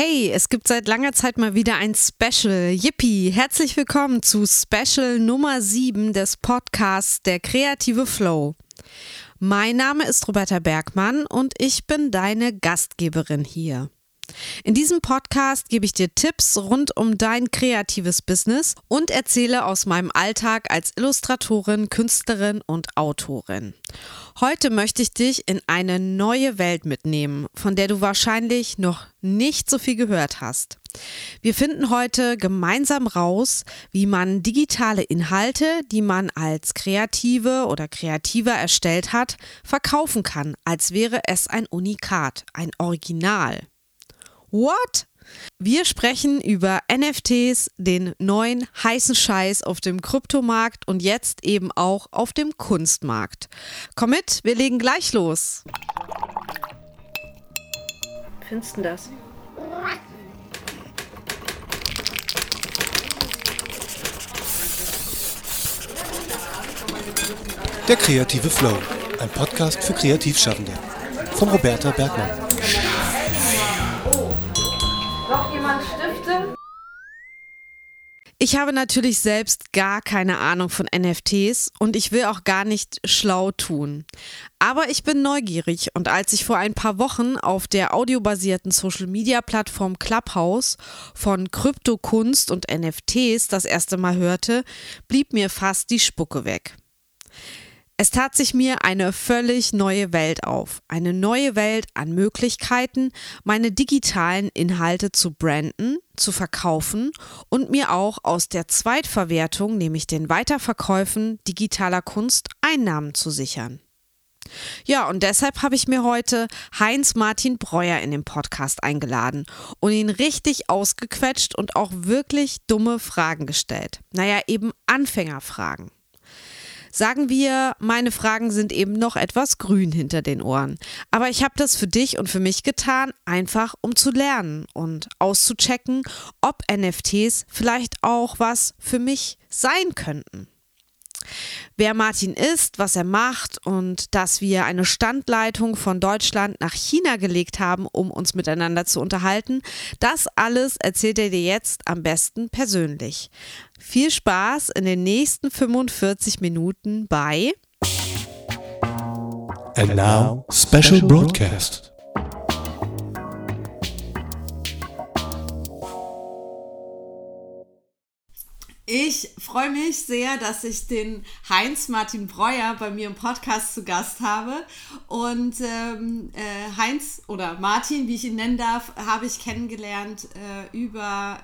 Hey, es gibt seit langer Zeit mal wieder ein Special. Yippie! Herzlich willkommen zu Special Nummer 7 des Podcasts Der kreative Flow. Mein Name ist Roberta Bergmann und ich bin deine Gastgeberin hier. In diesem Podcast gebe ich dir Tipps rund um dein kreatives Business und erzähle aus meinem Alltag als Illustratorin, Künstlerin und Autorin. Heute möchte ich dich in eine neue Welt mitnehmen, von der du wahrscheinlich noch nicht so viel gehört hast. Wir finden heute gemeinsam raus, wie man digitale Inhalte, die man als Kreative oder Kreativer erstellt hat, verkaufen kann, als wäre es ein Unikat, ein Original. What? Wir sprechen über NFTs, den neuen heißen Scheiß auf dem Kryptomarkt und jetzt eben auch auf dem Kunstmarkt. Komm mit, wir legen gleich los. Findest du das? Der kreative Flow, ein Podcast für Kreativschaffende von Roberta Bergmann. Ich habe natürlich selbst gar keine Ahnung von NFTs und ich will auch gar nicht schlau tun. Aber ich bin neugierig und als ich vor ein paar Wochen auf der audiobasierten Social-Media-Plattform Clubhouse von Kryptokunst und NFTs das erste Mal hörte, blieb mir fast die Spucke weg. Es tat sich mir eine völlig neue Welt auf. Eine neue Welt an Möglichkeiten, meine digitalen Inhalte zu branden, zu verkaufen und mir auch aus der Zweitverwertung, nämlich den Weiterverkäufen digitaler Kunst, Einnahmen zu sichern. Ja, und deshalb habe ich mir heute Heinz Martin Breuer in den Podcast eingeladen und ihn richtig ausgequetscht und auch wirklich dumme Fragen gestellt. Naja, eben Anfängerfragen. Sagen wir, meine Fragen sind eben noch etwas grün hinter den Ohren. Aber ich habe das für dich und für mich getan, einfach um zu lernen und auszuchecken, ob NFTs vielleicht auch was für mich sein könnten wer Martin ist, was er macht und dass wir eine Standleitung von Deutschland nach China gelegt haben, um uns miteinander zu unterhalten. Das alles erzählt er dir jetzt am besten persönlich. Viel Spaß in den nächsten 45 Minuten bei And now, special broadcast. Ich freue mich sehr, dass ich den Heinz Martin Breuer bei mir im Podcast zu Gast habe. Und ähm, äh, Heinz oder Martin, wie ich ihn nennen darf, habe ich kennengelernt äh, über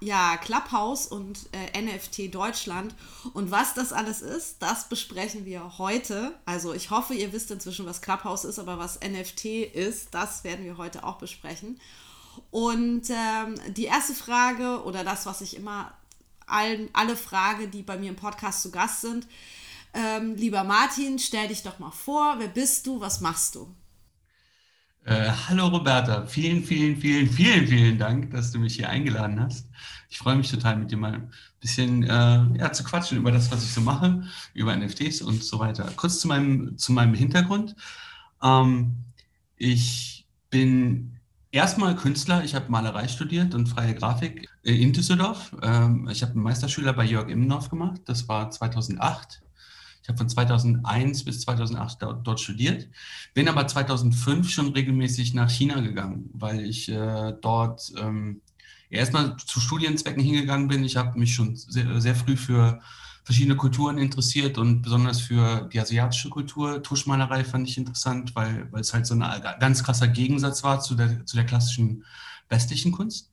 ja, Clubhouse und äh, NFT Deutschland. Und was das alles ist, das besprechen wir heute. Also ich hoffe, ihr wisst inzwischen, was Clubhouse ist, aber was NFT ist, das werden wir heute auch besprechen. Und ähm, die erste Frage oder das, was ich immer allen, alle Fragen, die bei mir im Podcast zu Gast sind. Ähm, lieber Martin, stell dich doch mal vor. Wer bist du? Was machst du? Äh, hallo Roberta, vielen, vielen, vielen, vielen, vielen Dank, dass du mich hier eingeladen hast. Ich freue mich total, mit dir mal ein bisschen äh, ja, zu quatschen über das, was ich so mache, über NFTs und so weiter. Kurz zu meinem, zu meinem Hintergrund. Ähm, ich bin erstmal Künstler. Ich habe Malerei studiert und freie Grafik in Düsseldorf. Ähm, ich habe einen Meisterschüler bei Jörg Immendorf gemacht. Das war 2008. Ich habe von 2001 bis 2008 dort studiert, bin aber 2005 schon regelmäßig nach China gegangen, weil ich äh, dort ähm, erstmal zu Studienzwecken hingegangen bin. Ich habe mich schon sehr, sehr früh für verschiedene Kulturen interessiert und besonders für die asiatische Kultur. Tuschmalerei fand ich interessant, weil, weil es halt so ein ganz krasser Gegensatz war zu der, zu der klassischen westlichen Kunst.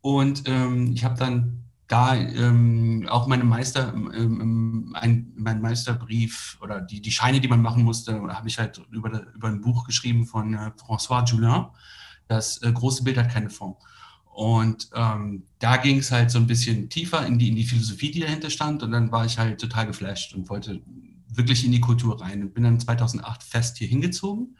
Und ähm, ich habe dann da ähm, auch meine Meister, ähm, ein, mein Meisterbrief oder die, die Scheine, die man machen musste, habe ich halt über, über ein Buch geschrieben von äh, François Julien. Das äh, große Bild hat keine Form. Und ähm, da ging es halt so ein bisschen tiefer in die, in die Philosophie, die dahinter stand. Und dann war ich halt total geflasht und wollte wirklich in die Kultur rein. Und bin dann 2008 fest hier hingezogen.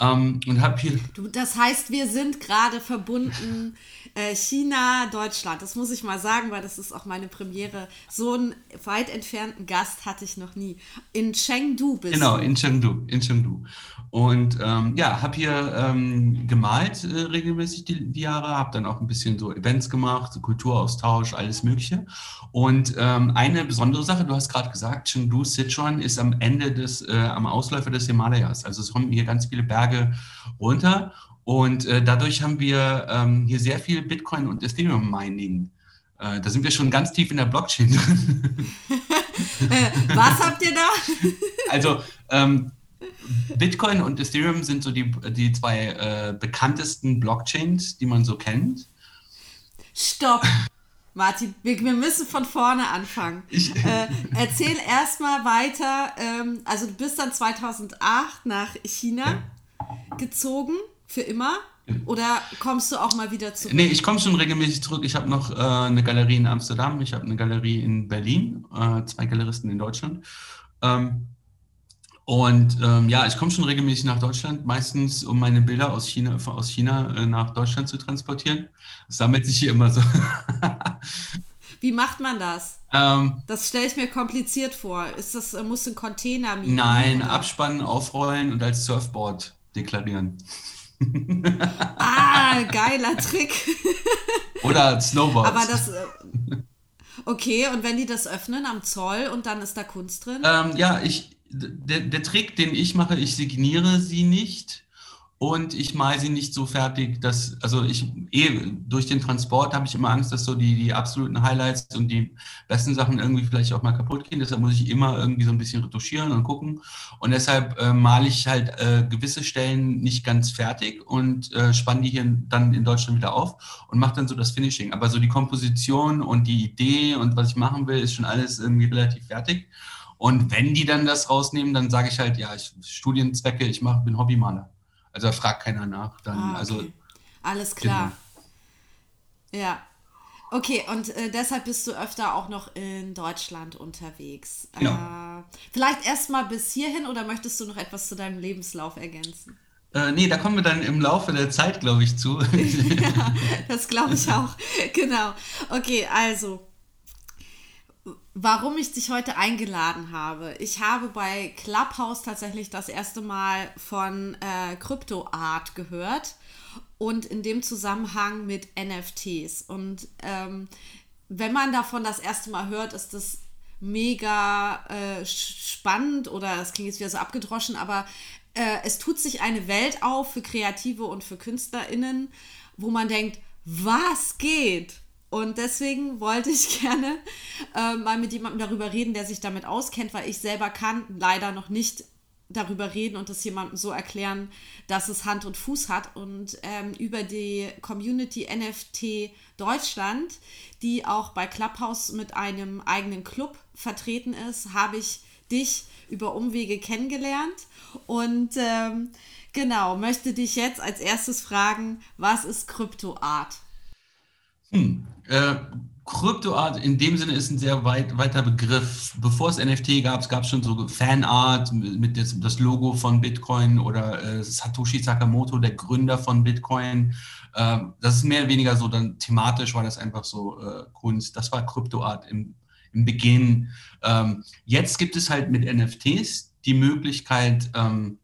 Ähm, und habe hier. Du, das heißt, wir sind gerade verbunden äh, China, Deutschland. Das muss ich mal sagen, weil das ist auch meine Premiere. So einen weit entfernten Gast hatte ich noch nie. In Chengdu bist genau, du. in Chengdu, in Chengdu. Und ähm, ja, habe hier ähm, gemalt äh, regelmäßig die, die Jahre, habe dann auch ein bisschen so Events gemacht, so Kulturaustausch, alles Mögliche. Und ähm, eine besondere Sache, du hast gerade gesagt, Chengdu, Sichuan ist am Ende des, äh, am Ausläufer des Himalayas. Also es kommen hier ganz viele Berge runter. Und äh, dadurch haben wir ähm, hier sehr viel Bitcoin und Ethereum Mining. Äh, da sind wir schon ganz tief in der Blockchain drin. Äh, was habt ihr da? also ähm, Bitcoin und Ethereum sind so die, die zwei äh, bekanntesten Blockchains, die man so kennt. Stopp. Martin, wir, wir müssen von vorne anfangen. Ich, Äh, erzähl erstmal weiter. Ähm, also du bist dann 2008 nach China gezogen, für immer. Oder kommst du auch mal wieder zurück? nee, ich komme schon regelmäßig zurück. Ich habe noch äh, eine Galerie in Amsterdam, ich habe eine Galerie in Berlin, äh, zwei Galeristen in Deutschland. Ähm, und ähm, ja, ich komme schon regelmäßig nach Deutschland, meistens um meine Bilder aus China, aus China äh, nach Deutschland zu transportieren. Das sammelt sich hier immer so. Wie macht man das? ähm, Das stelle ich mir kompliziert vor. Ist das, äh, musst du einen Container mieten? nein, oder? abspannen, aufrollen und als Surfboard deklarieren. Ah, geiler Trick. Oder Snowboard. Aber das. äh, Okay, und wenn die das öffnen am Zoll und dann ist da Kunst drin? Ähm, ja, ich, der, der Trick, den ich mache, ich signiere sie nicht und ich male sie nicht so fertig, dass, also ich, eh, durch den Transport habe ich immer Angst, dass so die, die absoluten Highlights und die besten Sachen irgendwie vielleicht auch mal kaputt gehen. Deshalb muss ich immer irgendwie so ein bisschen retuschieren und gucken. Und deshalb äh, male ich halt äh, gewisse Stellen nicht ganz fertig und äh, spanne die hier dann in Deutschland wieder auf und mache dann so das Finishing. Aber so die Komposition und die Idee und was ich machen will, ist schon alles irgendwie relativ fertig. Und wenn die dann das rausnehmen, dann sage ich halt, ja, ich Studienzwecke, ich mach, bin Hobbymaler. Also da fragt keiner nach. Dann, Ah, also okay. Alles klar. Ja. Okay, und äh, deshalb bist du öfter auch noch in Deutschland unterwegs. Ja. Äh, vielleicht erstmal bis hierhin oder möchtest du noch etwas zu deinem Lebenslauf ergänzen? äh, nee, da kommen wir dann im Laufe der Zeit, glaube ich, zu. ja, das glaube ich auch. genau. Okay, also, warum ich dich heute eingeladen habe. Ich habe bei Clubhouse tatsächlich das erste Mal von äh, CryptoArt gehört und in dem Zusammenhang mit NFTs. Und ähm, wenn man davon das erste Mal hört, ist das mega äh, spannend oder das klingt jetzt wieder so abgedroschen, aber äh, es tut sich eine Welt auf für Kreative und für KünstlerInnen, wo man denkt, was geht? Und deswegen wollte ich gerne äh, mal mit jemandem darüber reden, der sich damit auskennt, weil ich selber kann leider noch nicht darüber reden und das jemandem so erklären, dass es Hand und Fuß hat. Und ähm, über die Community NFT Deutschland, die auch bei Clubhouse mit einem eigenen Club vertreten ist, habe ich dich über Umwege kennengelernt. Und ähm, genau, möchte dich jetzt als erstes fragen, was ist CryptoArt? Hm. Äh, Kryptoart in dem Sinne ist ein sehr weit, weiter Begriff. Bevor es NFT gab, gab es schon so Fanart mit das, das Logo von Bitcoin oder äh, Satoshi Sakamoto, der Gründer von Bitcoin. Äh, das ist mehr oder weniger so dann thematisch, war das einfach so äh, Kunst. Das war Kryptoart im, im Beginn. Ähm, jetzt gibt es halt mit NFTs die Möglichkeit, ähm,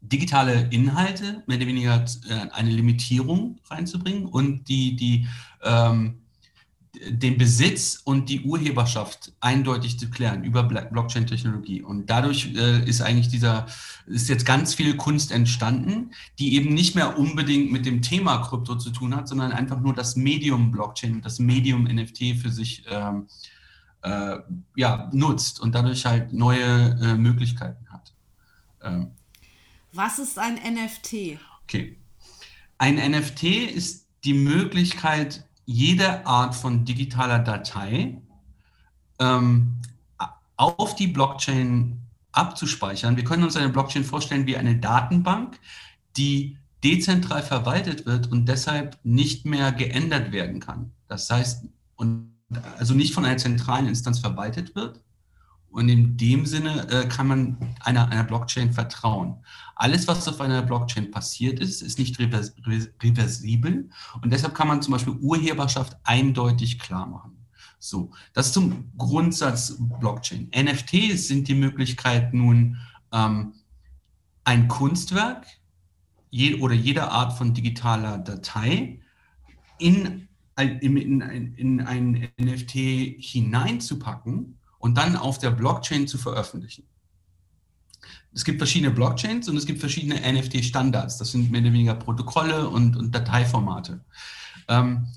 digitale Inhalte, mehr oder weniger äh, eine Limitierung reinzubringen und die, die, ähm, den Besitz und die Urheberschaft eindeutig zu klären über Blockchain-Technologie. Und dadurch äh, ist eigentlich dieser, ist jetzt ganz viel Kunst entstanden, die eben nicht mehr unbedingt mit dem Thema Krypto zu tun hat, sondern einfach nur das Medium Blockchain, das Medium NFT für sich ähm, äh, ja, nutzt und dadurch halt neue äh, Möglichkeiten hat. Ähm, Was ist ein NFT? Okay. Ein NFT ist die Möglichkeit, jede Art von digitaler Datei ähm, auf die Blockchain abzuspeichern. Wir können uns eine Blockchain vorstellen wie eine Datenbank, die dezentral verwaltet wird und deshalb nicht mehr geändert werden kann. Das heißt, und also nicht von einer zentralen Instanz verwaltet wird Und in dem Sinne äh, kann man einer, einer Blockchain vertrauen. Alles, was auf einer Blockchain passiert ist, ist nicht revers reversibel. Und deshalb kann man zum Beispiel Urheberschaft eindeutig klar machen. So, das zum Grundsatz Blockchain. NFTs sind die Möglichkeit nun, ähm, ein Kunstwerk je, oder jede Art von digitaler Datei in, in, in, in ein NFT hineinzupacken und dann auf der Blockchain zu veröffentlichen. Es gibt verschiedene Blockchains und es gibt verschiedene NFT-Standards. Das sind mehr oder weniger Protokolle und, und Dateiformate. Ähm,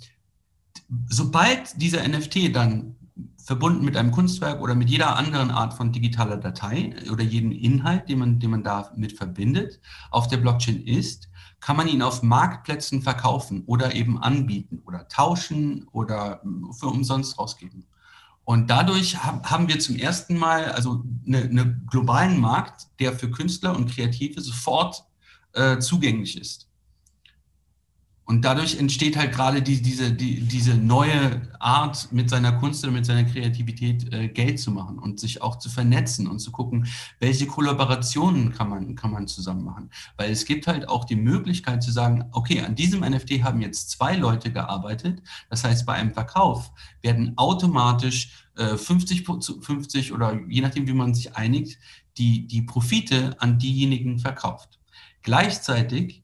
sobald dieser NFT dann verbunden mit einem Kunstwerk oder mit jeder anderen Art von digitaler Datei oder jeden Inhalt, den man, den man damit verbindet, auf der Blockchain ist, kann man ihn auf Marktplätzen verkaufen oder eben anbieten oder tauschen oder für umsonst rausgeben. Und dadurch haben wir zum ersten Mal also einen eine globalen Markt, der für Künstler und Kreative sofort äh, zugänglich ist. Und dadurch entsteht halt gerade die, diese, die, diese neue Art, mit seiner Kunst oder mit seiner Kreativität äh, Geld zu machen und sich auch zu vernetzen und zu gucken, welche Kollaborationen kann man, kann man zusammen machen. Weil es gibt halt auch die Möglichkeit zu sagen, okay, an diesem NFT haben jetzt zwei Leute gearbeitet. Das heißt, bei einem Verkauf werden automatisch äh, 50 zu 50 oder je nachdem, wie man sich einigt, die, die Profite an diejenigen verkauft. Gleichzeitig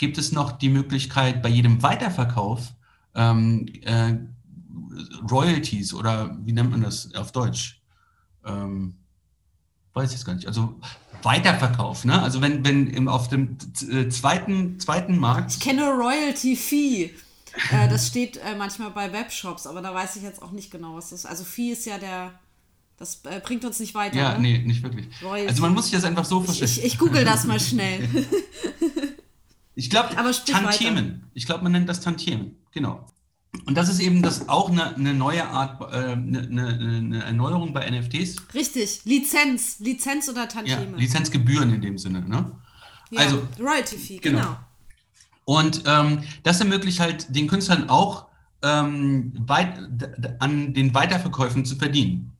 gibt es noch die Möglichkeit, bei jedem Weiterverkauf ähm, äh, Royalties oder wie nennt man das auf Deutsch? Ähm, weiß ich jetzt gar nicht. Also Weiterverkauf, ne? Also wenn, wenn auf dem äh, zweiten, zweiten Markt. Ich kenne Royalty Fee. Äh, das steht äh, manchmal bei Webshops, aber da weiß ich jetzt auch nicht genau, was das ist. Also Fee ist ja der. Das äh, bringt uns nicht weiter. Ja, ne? nee, nicht wirklich. Royalty. Also man muss sich das einfach so verstehen. Ich, ich, ich google das mal schnell. Ich glaube, Tantiemen. Weiter. Ich glaube, man nennt das Tantiemen. Genau. Und das ist eben das auch eine, eine neue Art, äh, eine, eine, Erneuerung bei NFTs. Richtig, Lizenz, Lizenz oder Tantieme. Ja, Lizenzgebühren in dem Sinne, ne? Ja, also Royalty Fee, genau. genau. Und ähm, das ermöglicht halt den Künstlern auch ähm, weit, an den Weiterverkäufen zu verdienen.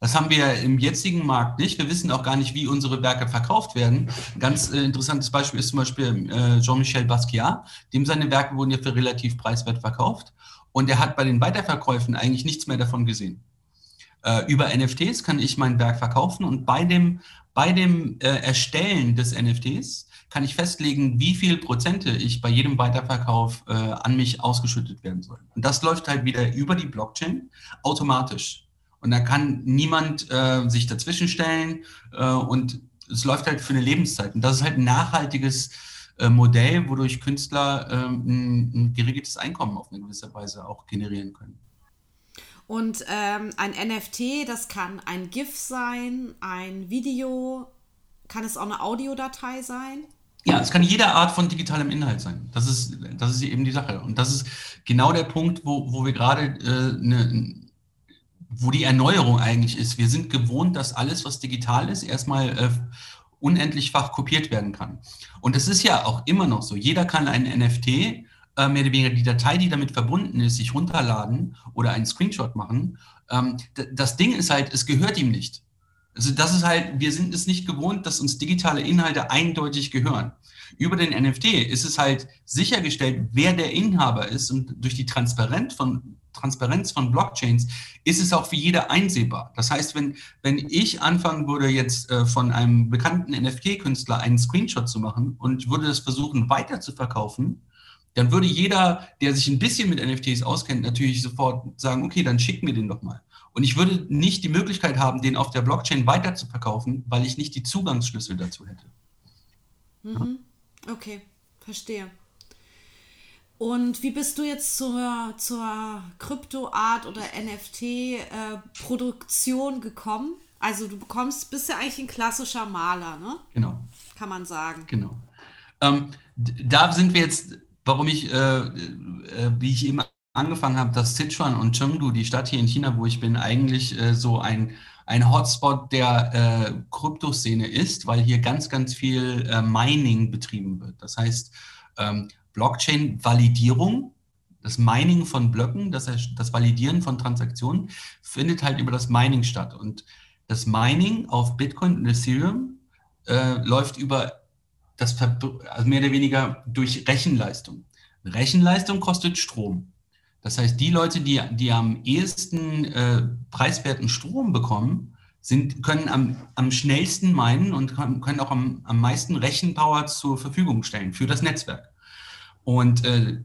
Das haben wir im jetzigen Markt nicht. Wir wissen auch gar nicht, wie unsere Werke verkauft werden. Ein ganz äh, interessantes Beispiel ist zum Beispiel äh, Jean-Michel Basquiat. Dem seine Werke wurden ja für relativ preiswert verkauft. Und er hat bei den Weiterverkäufen eigentlich nichts mehr davon gesehen. Äh, über NFTs kann ich mein Werk verkaufen und bei dem, bei dem äh, Erstellen des NFTs kann ich festlegen, wie viel Prozente ich bei jedem Weiterverkauf äh, an mich ausgeschüttet werden soll. Und das läuft halt wieder über die Blockchain automatisch. Und da kann niemand äh, sich dazwischen stellen äh, und es läuft halt für eine Lebenszeit. Und das ist halt ein nachhaltiges äh, Modell, wodurch Künstler ähm, ein, ein geregeltes Einkommen auf eine gewisse Weise auch generieren können. Und ähm, ein NFT, das kann ein GIF sein, ein Video, kann es auch eine Audiodatei sein? Ja, es kann jede Art von digitalem Inhalt sein. Das ist, das ist eben die Sache. Und das ist genau der Punkt, wo, wo wir gerade äh, eine wo die Erneuerung eigentlich ist. Wir sind gewohnt, dass alles, was digital ist, erstmal äh, unendlichfach kopiert werden kann. Und es ist ja auch immer noch so. Jeder kann ein NFT, äh, mehr oder weniger die Datei, die damit verbunden ist, sich runterladen oder einen Screenshot machen. Ähm, das Ding ist halt, es gehört ihm nicht. Also das ist halt, wir sind es nicht gewohnt, dass uns digitale Inhalte eindeutig gehören. Über den NFT ist es halt sichergestellt, wer der Inhaber ist und durch die Transparenz von, Transparenz von Blockchains ist es auch für jeder einsehbar. Das heißt, wenn, wenn ich anfangen würde, jetzt äh, von einem bekannten NFT-Künstler einen Screenshot zu machen und würde das versuchen weiter zu verkaufen, dann würde jeder, der sich ein bisschen mit NFTs auskennt, natürlich sofort sagen, okay, dann schick mir den doch mal. Und ich würde nicht die Möglichkeit haben, den auf der Blockchain weiter zu verkaufen, weil ich nicht die Zugangsschlüssel dazu hätte. Mhm. Okay, verstehe. Und wie bist du jetzt zur, zur Kryptoart oder NFT-Produktion äh, gekommen? Also du bekommst, bist ja eigentlich ein klassischer Maler, ne? Genau. Kann man sagen. Genau. Ähm, da sind wir jetzt, warum ich, äh, äh, wie ich eben angefangen habe, dass Sichuan und Chengdu, die Stadt hier in China, wo ich bin, eigentlich äh, so ein, ein Hotspot der äh, Kryptoszene ist, weil hier ganz, ganz viel äh, Mining betrieben wird. Das heißt, ähm, Blockchain-Validierung. Das Mining von Blöcken, das, das Validieren von Transaktionen, findet halt über das Mining statt. Und das Mining auf Bitcoin und Ethereum äh, läuft über das, also mehr oder weniger durch Rechenleistung. Rechenleistung kostet Strom. Das heißt, die Leute, die, die am ehesten äh, preiswerten Strom bekommen, sind, können am, am schnellsten meinen und können auch am, am meisten Rechenpower zur Verfügung stellen für das Netzwerk. Und äh,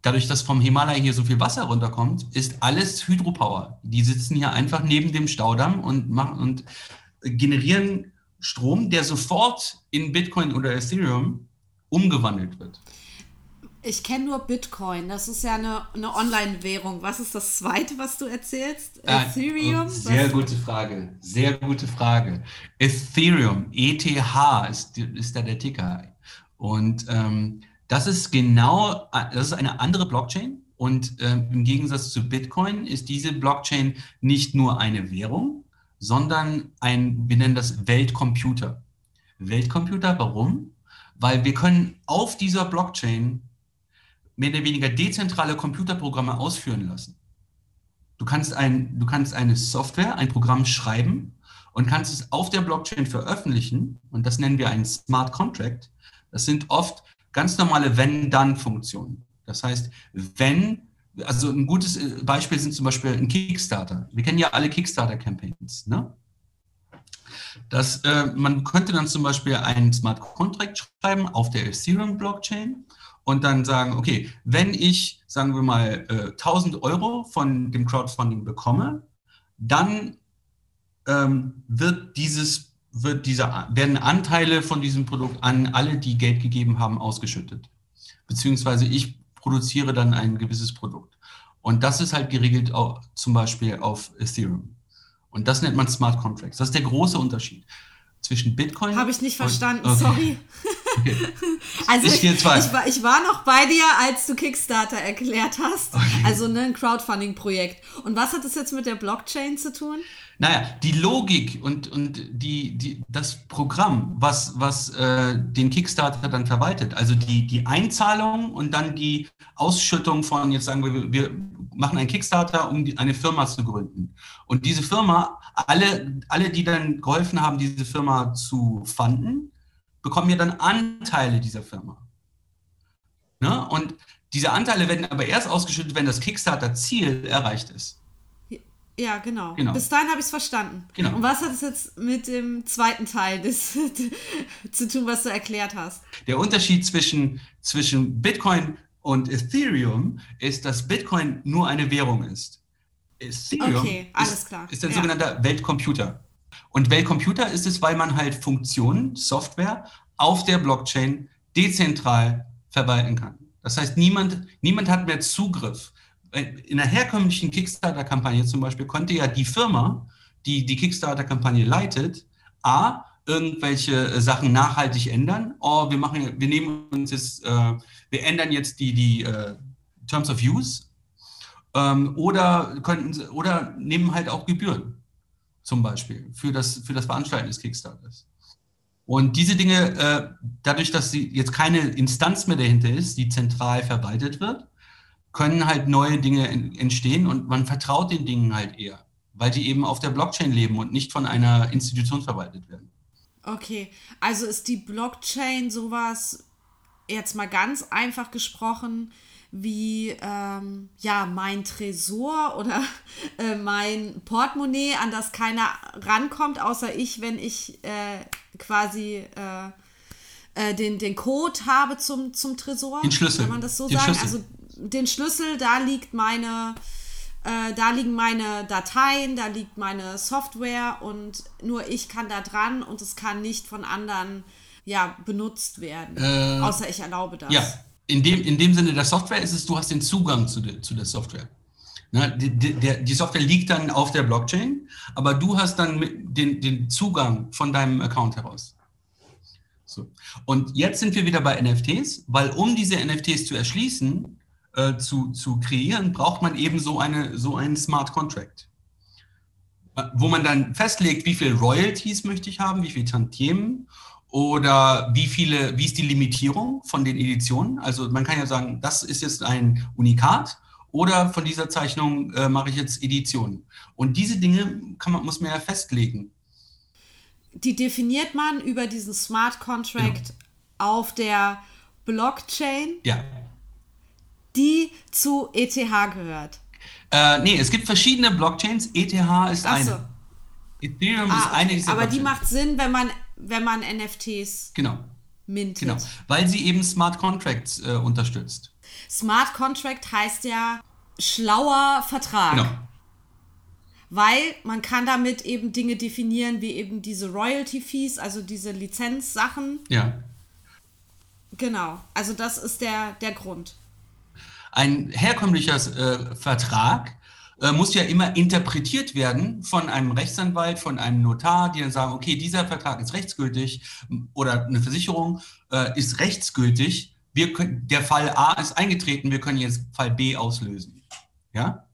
dadurch, dass vom Himalaya hier so viel Wasser runterkommt, ist alles Hydropower. Die sitzen hier einfach neben dem Staudamm und, machen, und generieren Strom, der sofort in Bitcoin oder Ethereum umgewandelt wird. Ich kenne nur Bitcoin. Das ist ja eine, eine Online-Währung. Was ist das zweite, was du erzählst? Ah, Ethereum? Sehr was? gute Frage. Sehr gute Frage. Ethereum, ETH ist, ist da der Ticker. Und ähm, das ist genau, das ist eine andere Blockchain. Und ähm, im Gegensatz zu Bitcoin ist diese Blockchain nicht nur eine Währung, sondern ein, wir nennen das Weltcomputer. Weltcomputer, warum? Weil wir können auf dieser Blockchain mehr oder weniger dezentrale Computerprogramme ausführen lassen. Du kannst, ein, du kannst eine Software, ein Programm schreiben und kannst es auf der Blockchain veröffentlichen und das nennen wir einen Smart Contract. Das sind oft ganz normale Wenn-Dann-Funktionen. Das heißt, wenn, also ein gutes äh, Beispiel sind zum Beispiel ein Kickstarter. Wir kennen ja alle Kickstarter-Campaigns. Ne? Äh, man könnte dann zum Beispiel einen Smart Contract schreiben auf der Ethereum-Blockchain und dann sagen, okay, wenn ich, sagen wir mal, äh, 1000 Euro von dem Crowdfunding bekomme, dann ähm, wird dieses, wird dieser, werden Anteile von diesem Produkt an alle, die Geld gegeben haben, ausgeschüttet. Beziehungsweise ich produziere dann ein gewisses Produkt. Und das ist halt geregelt auch, zum Beispiel auf Ethereum. Und das nennt man Smart Contracts. Das ist der große Unterschied zwischen Bitcoin. Habe ich nicht verstanden, okay. sorry. Also ich, ich, ich, war, ich, war, noch bei dir, als du Kickstarter erklärt hast. Okay. Also ne, ein Crowdfunding-Projekt. Und was hat das jetzt mit der Blockchain zu tun? Naja, die Logik und, und die, die, das Programm, was, was äh, den Kickstarter dann verwaltet, also die, die Einzahlung und dann die Ausschüttung von, jetzt sagen wir, wir machen einen Kickstarter, um die, eine Firma zu gründen. Und diese Firma, alle, alle, die dann geholfen haben, diese Firma zu fanden, bekommen ja dann Anteile dieser Firma. Ne? Und diese Anteile werden aber erst ausgeschüttet, wenn das Kickstarter-Ziel erreicht ist. Ja, genau. genau. Bis dahin habe ich es verstanden. Genau. Und was hat es jetzt mit dem zweiten Teil des, zu tun, was du erklärt hast? Der Unterschied zwischen, zwischen Bitcoin und Ethereum ist, dass Bitcoin nur eine Währung ist. Ethereum okay, ist, ist, ein ja. sogenannter Weltcomputer. Und Weltcomputer ist es, weil man halt Funktionen, Software auf der Blockchain dezentral verwalten kann. Das heißt, niemand, niemand hat mehr Zugriff. In der herkömmlichen Kickstarter-Kampagne zum Beispiel konnte ja die Firma, die die Kickstarter-Kampagne leitet, A, irgendwelche Sachen nachhaltig ändern. Oh, wir machen, wir nehmen uns jetzt, äh, wir ändern jetzt die, die äh, Terms of Use. Ähm, oder könnten, oder nehmen halt auch Gebühren zum Beispiel für das, für das Veranstalten des Kickstarters. Und diese Dinge, äh, dadurch, dass sie jetzt keine Instanz mehr dahinter ist, die zentral verwaltet wird, können halt neue Dinge entstehen und man vertraut den Dingen halt eher, weil die eben auf der Blockchain leben und nicht von einer Institution verwaltet werden. Okay, also ist die Blockchain sowas, jetzt mal ganz einfach gesprochen, wie ähm, ja mein Tresor oder äh, mein Portemonnaie, an das keiner rankommt, außer ich, wenn ich äh, quasi äh, äh den, den Code habe zum, zum Tresor. Den Schlüssel. Kann man das so den sagen? Schlüssel. Also den Schlüssel, da liegt meine, äh, da liegen meine Dateien, da liegt meine Software und nur ich kann da dran und es kann nicht von anderen ja, benutzt werden. Äh, außer ich erlaube das. Ja, in dem, in dem Sinne der Software ist es, du hast den Zugang zu, de, zu der Software. Ne, die, die, die, Software liegt dann auf der Blockchain, aber du hast dann den, den Zugang von deinem Account heraus. So. Und jetzt sind wir wieder bei NFTs, weil um diese NFTs zu erschließen, äh, zu, zu kreieren, braucht man eben so, eine, so einen Smart Contract. Wo man dann festlegt, wie viel Royalties möchte ich haben, wie viel Tantiemen Oder wie viele, wie ist die Limitierung von den Editionen? Also man kann ja sagen, das ist jetzt ein Unikat oder von dieser Zeichnung äh, mache ich jetzt Editionen. Und diese Dinge man, muss man ja festlegen. Die definiert man über diesen Smart Contract genau. auf der Blockchain, ja. die zu ETH gehört. Äh, nee, es gibt verschiedene Blockchains. ETH ist Ach eine. Ethereum ah, ist eine dieser Aber die macht Sinn, wenn man, wenn man NFTs genau. mintet. Genau, weil sie eben Smart Contracts äh, unterstützt. Smart Contract heißt ja schlauer Vertrag. Genau. Weil man kann damit eben Dinge definieren, wie eben diese Royalty Fees, also diese Lizenzsachen. Ja. Genau, also das ist der, der Grund. Ein herkömmlicher äh, Vertrag äh, muss ja immer interpretiert werden von einem Rechtsanwalt, von einem Notar, die dann sagen, okay, dieser Vertrag ist rechtsgültig oder eine Versicherung äh, ist rechtsgültig. Wir können, der Fall A ist eingetreten, wir können jetzt Fall B auslösen. Ja?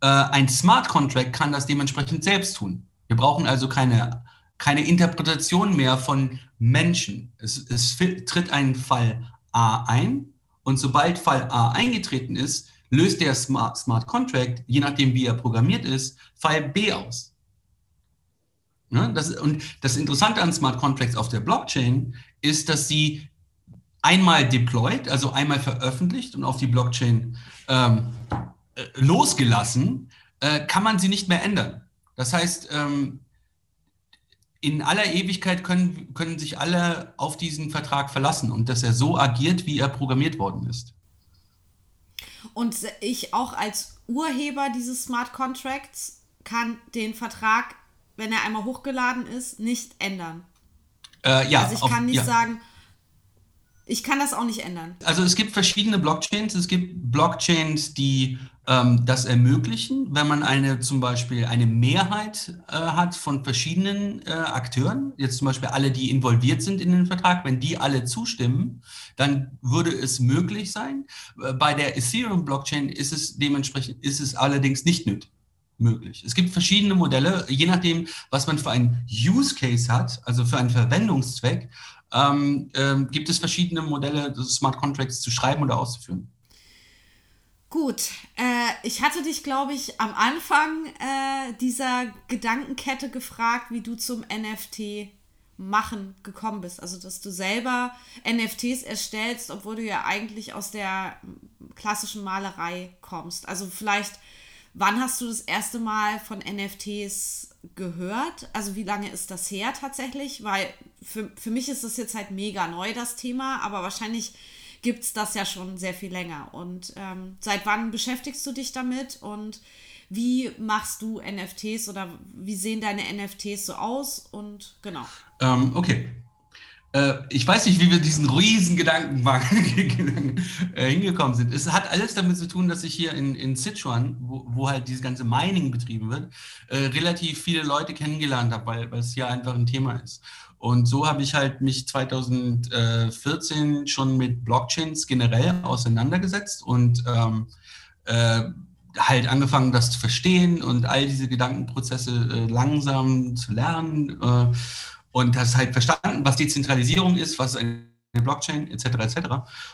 Äh, ein Smart Contract kann das dementsprechend selbst tun. Wir brauchen also keine, keine Interpretation mehr von Menschen. Es, es tritt ein Fall A ein und sobald Fall A eingetreten ist, löst der Smart, Smart Contract, je nachdem wie er programmiert ist, Fall B aus. Ne? Das, und das Interessante an Smart Contracts auf der Blockchain ist, dass sie einmal deployed, also einmal veröffentlicht und auf die Blockchain ähm, äh, losgelassen, äh, kann man sie nicht mehr ändern. Das heißt, ähm, in aller Ewigkeit können, können sich alle auf diesen Vertrag verlassen und dass er so agiert, wie er programmiert worden ist. Und ich auch als Urheber dieses Smart Contracts kann den Vertrag, wenn er einmal hochgeladen ist, nicht ändern. Äh, ja, also ich kann nicht ja. sagen, ich kann das auch nicht ändern. Also es gibt verschiedene Blockchains. Es gibt Blockchains, die ähm, das ermöglichen, wenn man eine zum Beispiel eine Mehrheit äh, hat von verschiedenen äh, Akteuren, jetzt zum Beispiel alle, die involviert sind in den Vertrag, wenn die alle zustimmen, dann würde es möglich sein. Äh, bei der Ethereum-Blockchain ist es dementsprechend, ist es allerdings nicht nötig möglich. Es gibt verschiedene Modelle, je nachdem, was man für einen Use Case hat, also für einen Verwendungszweck, ähm, ähm, gibt es verschiedene Modelle, Smart Contracts zu schreiben oder auszuführen. Gut, äh, ich hatte dich, glaube ich, am Anfang äh, dieser Gedankenkette gefragt, wie du zum NFT machen gekommen bist. Also, dass du selber NFTs erstellst, obwohl du ja eigentlich aus der klassischen Malerei kommst. Also vielleicht, wann hast du das erste Mal von NFTs gehört? Also wie lange ist das her tatsächlich? Weil für, für mich ist das jetzt halt mega neu, das Thema, aber wahrscheinlich gibt es das ja schon sehr viel länger. Und ähm, seit wann beschäftigst du dich damit und wie machst du NFTs oder wie sehen deine NFTs so aus? Und genau. Ähm, okay. Äh, ich weiß nicht, wie wir diesen riesen Gedankenwagen äh, hingekommen sind. Es hat alles damit zu tun, dass ich hier in, in Sichuan, wo, wo halt dieses ganze Mining betrieben wird, äh, relativ viele Leute kennengelernt habe, weil, weil es hier einfach ein Thema ist. Und so habe ich halt mich 2014 schon mit Blockchains generell auseinandergesetzt und ähm, äh, halt angefangen, das zu verstehen und all diese Gedankenprozesse äh, langsam zu lernen äh, und das halt verstanden, was Dezentralisierung ist, was eine Blockchain etc. etc.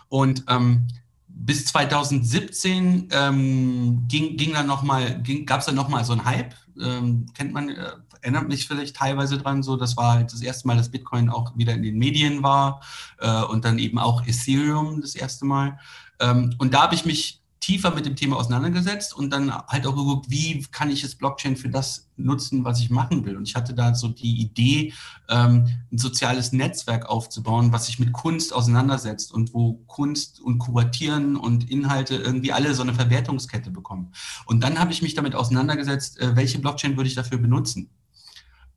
Und ähm, bis 2017 ähm, ging, ging dann noch mal, gab es dann nochmal so einen Hype, ähm, kennt man, äh, erinnert mich vielleicht teilweise dran, so das war halt das erste Mal, dass Bitcoin auch wieder in den Medien war äh, und dann eben auch Ethereum das erste Mal. Ähm, und da habe ich mich tiefer mit dem Thema auseinandergesetzt und dann halt auch geguckt, wie kann ich das Blockchain für das nutzen, was ich machen will. Und ich hatte da so die Idee, ähm, ein soziales Netzwerk aufzubauen, was sich mit Kunst auseinandersetzt und wo Kunst und Kuratieren und Inhalte irgendwie alle so eine Verwertungskette bekommen. Und dann habe ich mich damit auseinandergesetzt, äh, welche Blockchain würde ich dafür benutzen.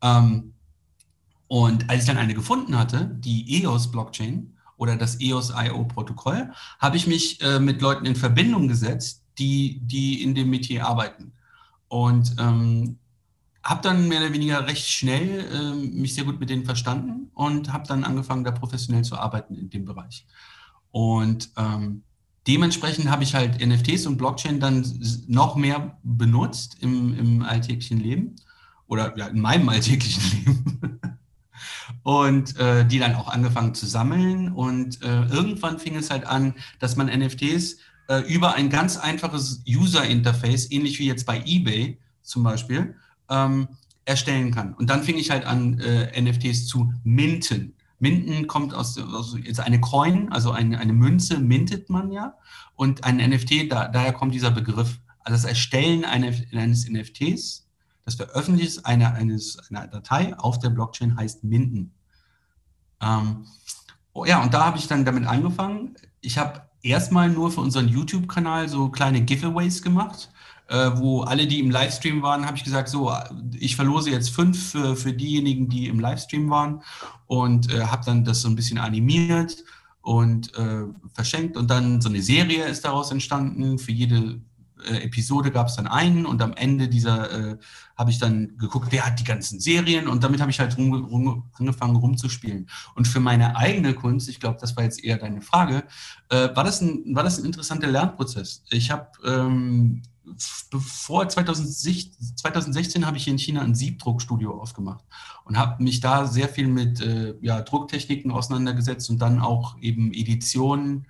Ähm, und als ich dann eine gefunden hatte, die EOS-Blockchain, oder das EOS-IO-Protokoll, habe ich mich äh, mit Leuten in Verbindung gesetzt, die, die in dem Metier arbeiten. Und ähm, habe dann mehr oder weniger recht schnell äh, mich sehr gut mit denen verstanden und habe dann angefangen, da professionell zu arbeiten in dem Bereich. Und ähm, dementsprechend habe ich halt NFTs und Blockchain dann noch mehr benutzt im, im alltäglichen Leben oder ja, in meinem alltäglichen Leben. Und äh, die dann auch angefangen zu sammeln. Und äh, irgendwann fing es halt an, dass man NFTs äh, über ein ganz einfaches User-Interface, ähnlich wie jetzt bei eBay zum Beispiel, ähm, erstellen kann. Und dann fing ich halt an, äh, NFTs zu minten. Minten kommt aus, aus ist eine Coin, also eine, eine Münze mintet man ja. Und ein NFT, da, daher kommt dieser Begriff. Also das Erstellen eines, eines NFTs, das Veröffentlichen einer, eines, einer Datei auf der Blockchain heißt Minten. Ähm, oh ja, und da habe ich dann damit angefangen. Ich habe erstmal nur für unseren YouTube-Kanal so kleine Giveaways gemacht äh, wo alle, die im Livestream waren, habe ich gesagt, so, ich verlose jetzt fünf für, für diejenigen, die im Livestream waren und äh, habe dann das so ein bisschen animiert und äh, verschenkt und dann so eine Serie ist daraus entstanden. Für jede äh, Episode gab es dann einen und am Ende dieser äh, habe ich dann geguckt, wer hat die ganzen Serien und damit habe ich halt rum, rum, angefangen rumzuspielen. Und für meine eigene Kunst, ich glaube, das war jetzt eher deine Frage, äh, war, das ein, war das ein interessanter Lernprozess. Ich habe ähm, bevor 2016, 2016 habe ich hier in China ein Siebdruckstudio aufgemacht und habe mich da sehr viel mit äh, ja, Drucktechniken auseinandergesetzt und dann auch eben Editionen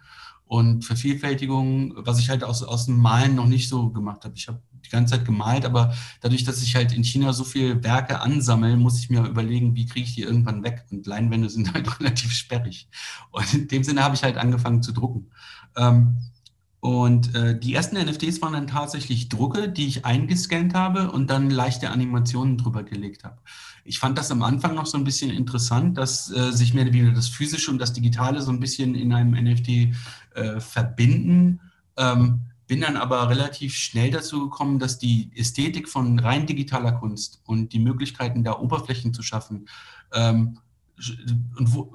und Vervielfältigung, was ich halt aus, aus dem Malen noch nicht so gemacht habe. Ich habe die ganze Zeit gemalt, aber dadurch, dass ich halt in China so viele Werke ansammle, muss ich mir überlegen, wie kriege ich die irgendwann weg. Und Leinwände sind halt relativ sperrig. Und in dem Sinne habe ich halt angefangen zu drucken. Ähm, und äh, die ersten NFTs waren dann tatsächlich Drucke, die ich eingescannt habe und dann leichte Animationen drüber gelegt habe. Ich fand das am Anfang noch so ein bisschen interessant, dass äh, sich mehr wieder das Physische und das Digitale so ein bisschen in einem NFT äh, verbinden. Ähm, bin dann aber relativ schnell dazu gekommen, dass die Ästhetik von rein digitaler Kunst und die Möglichkeiten, da Oberflächen zu schaffen, ähm, und wo,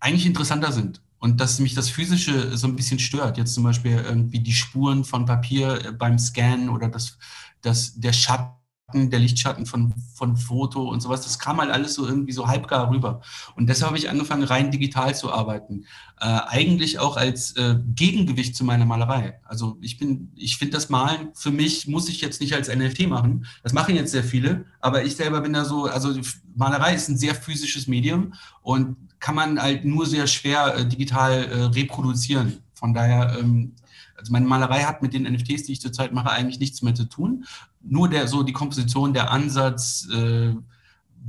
eigentlich interessanter sind und dass mich das Physische so ein bisschen stört. Jetzt zum Beispiel irgendwie die Spuren von Papier äh, beim Scannen oder das, das, der Schatten, der Lichtschatten von, von Foto und sowas, das kam halt alles so irgendwie so halbgar rüber. Und deshalb habe ich angefangen, rein digital zu arbeiten. Äh, eigentlich auch als äh, Gegengewicht zu meiner Malerei. Also ich bin, ich finde das Malen, für mich muss ich jetzt nicht als NFT machen. Das machen jetzt sehr viele, aber ich selber bin da so, also Malerei ist ein sehr physisches Medium und kann man halt nur sehr schwer äh, digital äh, reproduzieren. Von daher, ähm, also meine Malerei hat mit den NFTs, die ich zurzeit mache, eigentlich nichts mehr zu tun. Nur der, so die Komposition, der Ansatz, äh,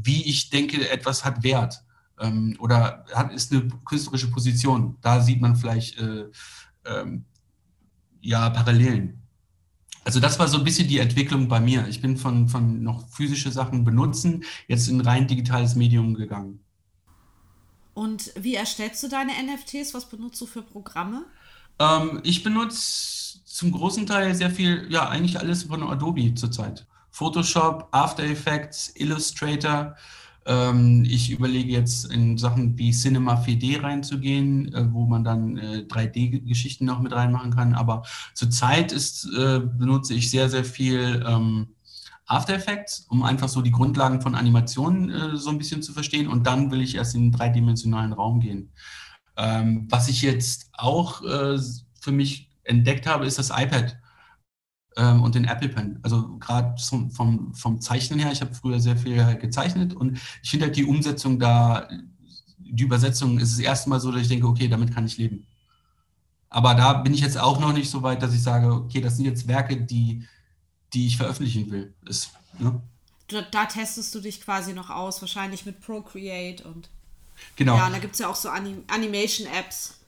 wie ich denke, etwas hat Wert ähm, oder hat, ist eine künstlerische Position. Da sieht man vielleicht äh, ähm, ja Parallelen. Also das war so ein bisschen die Entwicklung bei mir. Ich bin von, von noch physische Sachen benutzen, jetzt in rein digitales Medium gegangen. Und wie erstellst du deine NFTs? Was benutzt du für Programme? Ähm, ich benutze zum großen Teil sehr viel, ja, eigentlich alles von Adobe zurzeit. Photoshop, After Effects, Illustrator. Ähm, ich überlege jetzt in Sachen wie Cinema 4D reinzugehen, äh, wo man dann äh, 3D-Geschichten noch mit reinmachen kann. Aber zurzeit ist, äh, benutze ich sehr, sehr viel ähm, After Effects, um einfach so die Grundlagen von Animationen äh, so ein bisschen zu verstehen. Und dann will ich erst in den dreidimensionalen Raum gehen. Ähm, was ich jetzt auch äh, für mich entdeckt habe, ist das iPad ähm, und den Apple Pen. Also gerade vom, vom Zeichnen her, ich habe früher sehr viel halt gezeichnet und ich finde halt die Umsetzung da, die Übersetzung ist das erste Mal so, dass ich denke, okay, damit kann ich leben. Aber da bin ich jetzt auch noch nicht so weit, dass ich sage, okay, das sind jetzt Werke, die die ich veröffentlichen will. Ist, ne? da, da, testest du dich quasi noch aus, wahrscheinlich mit Procreate und. Genau. Ja, und da gibt es ja auch so Anim Animation-Apps.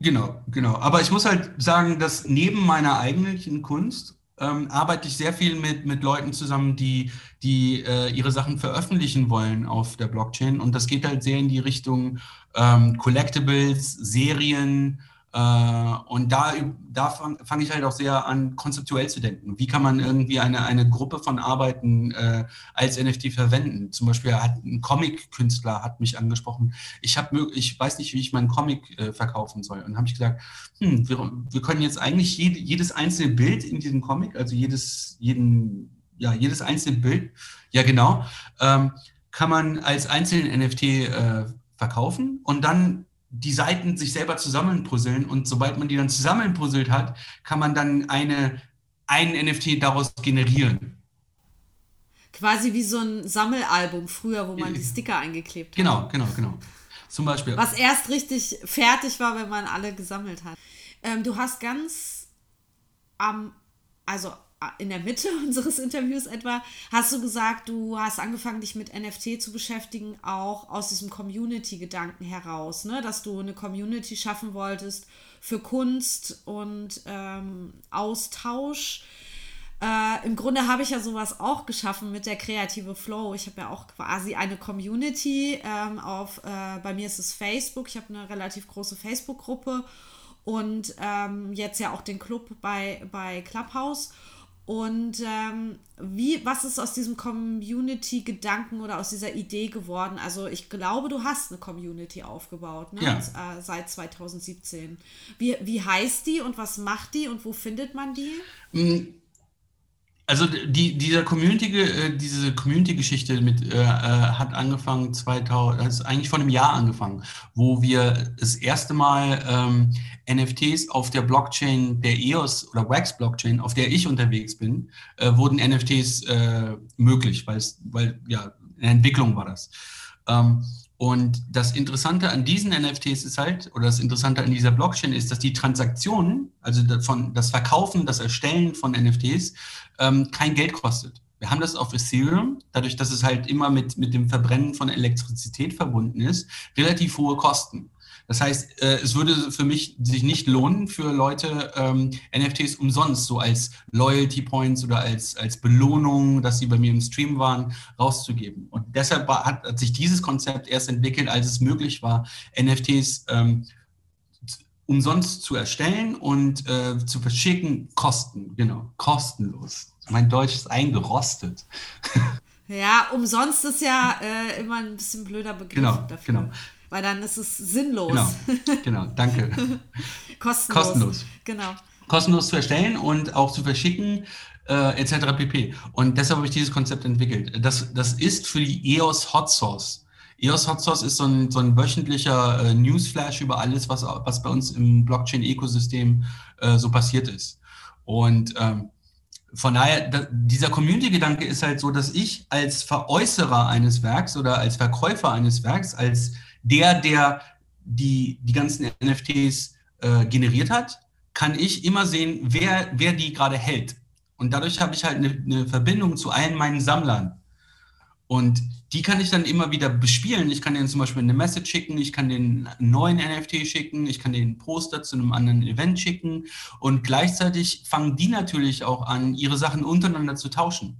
Genau, genau. Aber ich muss halt sagen, dass neben meiner eigentlichen Kunst ähm, arbeite ich sehr viel mit, mit Leuten zusammen, die, die äh, ihre Sachen veröffentlichen wollen auf der Blockchain. Und das geht halt sehr in die Richtung ähm, Collectibles, Serien, und da, da fange fang ich halt auch sehr an, konzeptuell zu denken. Wie kann man irgendwie eine, eine Gruppe von Arbeiten äh, als NFT verwenden? Zum Beispiel hat ein Comic-Künstler hat mich angesprochen. Ich, hab, ich weiß nicht, wie ich meinen Comic äh, verkaufen soll. Und habe ich gesagt, hm, wir, wir können jetzt eigentlich jede, jedes einzelne Bild in diesem Comic, also jedes, jeden, ja, jedes einzelne Bild, ja genau, ähm, kann man als einzelnen NFT äh, verkaufen und dann die Seiten sich selber zusammenpuzzeln und sobald man die dann zusammenpuzzelt hat, kann man dann eine, einen NFT daraus generieren. Quasi wie so ein Sammelalbum früher, wo man die Sticker eingeklebt hat. Genau, genau, genau. Zum Beispiel. Was erst richtig fertig war, wenn man alle gesammelt hat. Ähm, du hast ganz am, also in der Mitte unseres Interviews etwa, hast du gesagt, du hast angefangen, dich mit NFT zu beschäftigen, auch aus diesem Community-Gedanken heraus, ne? dass du eine Community schaffen wolltest für Kunst und ähm, Austausch. Äh, Im Grunde habe ich ja sowas auch geschaffen mit der kreative Flow. Ich habe ja auch quasi eine Community ähm, auf, äh, bei mir ist es Facebook. Ich habe eine relativ große Facebook-Gruppe und ähm, jetzt ja auch den Club bei, bei Clubhouse. Und ähm, wie, was ist aus diesem Community-Gedanken oder aus dieser Idee geworden? Also ich glaube, du hast eine Community aufgebaut, ne? Ja. Und, äh, seit 2017. Wie, wie heißt die und was macht die und wo findet man die? Mm, Also die, dieser Community, äh, diese Community-Geschichte mit äh, äh, hat angefangen 2000, hat eigentlich vor einem Jahr angefangen, wo wir das erste Mal ähm, NFTs auf der Blockchain der EOS oder Wax Blockchain, auf der ich unterwegs bin, äh, wurden NFTs äh, möglich, weil es, weil ja in der Entwicklung war das. Ähm, und das Interessante an diesen NFTs ist halt, oder das Interessante an dieser Blockchain ist, dass die Transaktionen, also von das Verkaufen, das Erstellen von NFTs, ähm, kein Geld kostet. Wir haben das auf Ethereum, dadurch, dass es halt immer mit, mit dem Verbrennen von Elektrizität verbunden ist, relativ hohe Kosten. Das heißt, äh, es würde für mich sich nicht lohnen, für Leute ähm, NFTs umsonst, so als Loyalty Points oder als, als Belohnung, dass sie bei mir im Stream waren, rauszugeben. Und deshalb war, hat, hat sich dieses Konzept erst entwickelt, als es möglich war, NFTs ähm, umsonst zu erstellen und äh, zu verschicken, kosten, genau, kostenlos. Mein Deutsch ist eingerostet. Ja, umsonst ist ja äh, immer ein bisschen blöder Begriff Genau, dafür. genau. Weil dann ist es sinnlos. Genau, genau, danke. Kostenlos. Kostenlos. Genau. kostenlos zu erstellen und auch zu verschicken, äh, etc. pp. Und deshalb habe ich dieses Konzept entwickelt. Das, das ist für die EOS Hot Source. EOS Hot Source ist so ein, so ein wöchentlicher äh, Newsflash über alles, was, was bei uns im Blockchain-Ökosystem äh, so passiert ist. Und ähm, von daher, da, dieser Community-Gedanke ist halt so, dass ich als Veräußerer eines Werks oder als Verkäufer eines Werks, als der, der die, die ganzen NFTs äh, generiert hat, kann ich immer sehen, wer, wer die gerade hält. Und dadurch habe ich halt eine, eine Verbindung zu allen meinen Sammlern. Und die kann ich dann immer wieder bespielen. Ich kann denen zum Beispiel eine Message schicken, ich kann den neuen NFT schicken, ich kann den Poster zu einem anderen Event schicken. Und gleichzeitig fangen die natürlich auch an, ihre Sachen untereinander zu tauschen.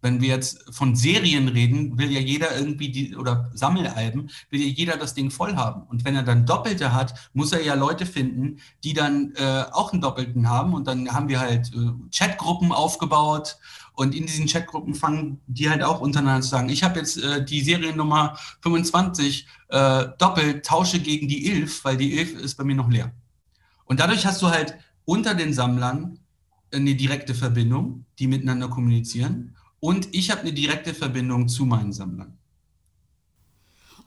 Wenn wir jetzt von Serien reden, will ja jeder irgendwie die, oder Sammelalben, will ja jeder das Ding voll haben. Und wenn er dann Doppelte hat, muss er ja Leute finden, die dann äh, auch einen Doppelten haben. Und dann haben wir halt äh, Chatgruppen aufgebaut. Und in diesen Chatgruppen fangen die halt auch untereinander zu sagen, ich habe jetzt äh, die Seriennummer 25 äh, doppelt, tausche gegen die 11, weil die 11 ist bei mir noch leer. Und dadurch hast du halt unter den Sammlern eine direkte Verbindung, die miteinander kommunizieren. Und ich habe eine direkte Verbindung zu meinen Sammlern.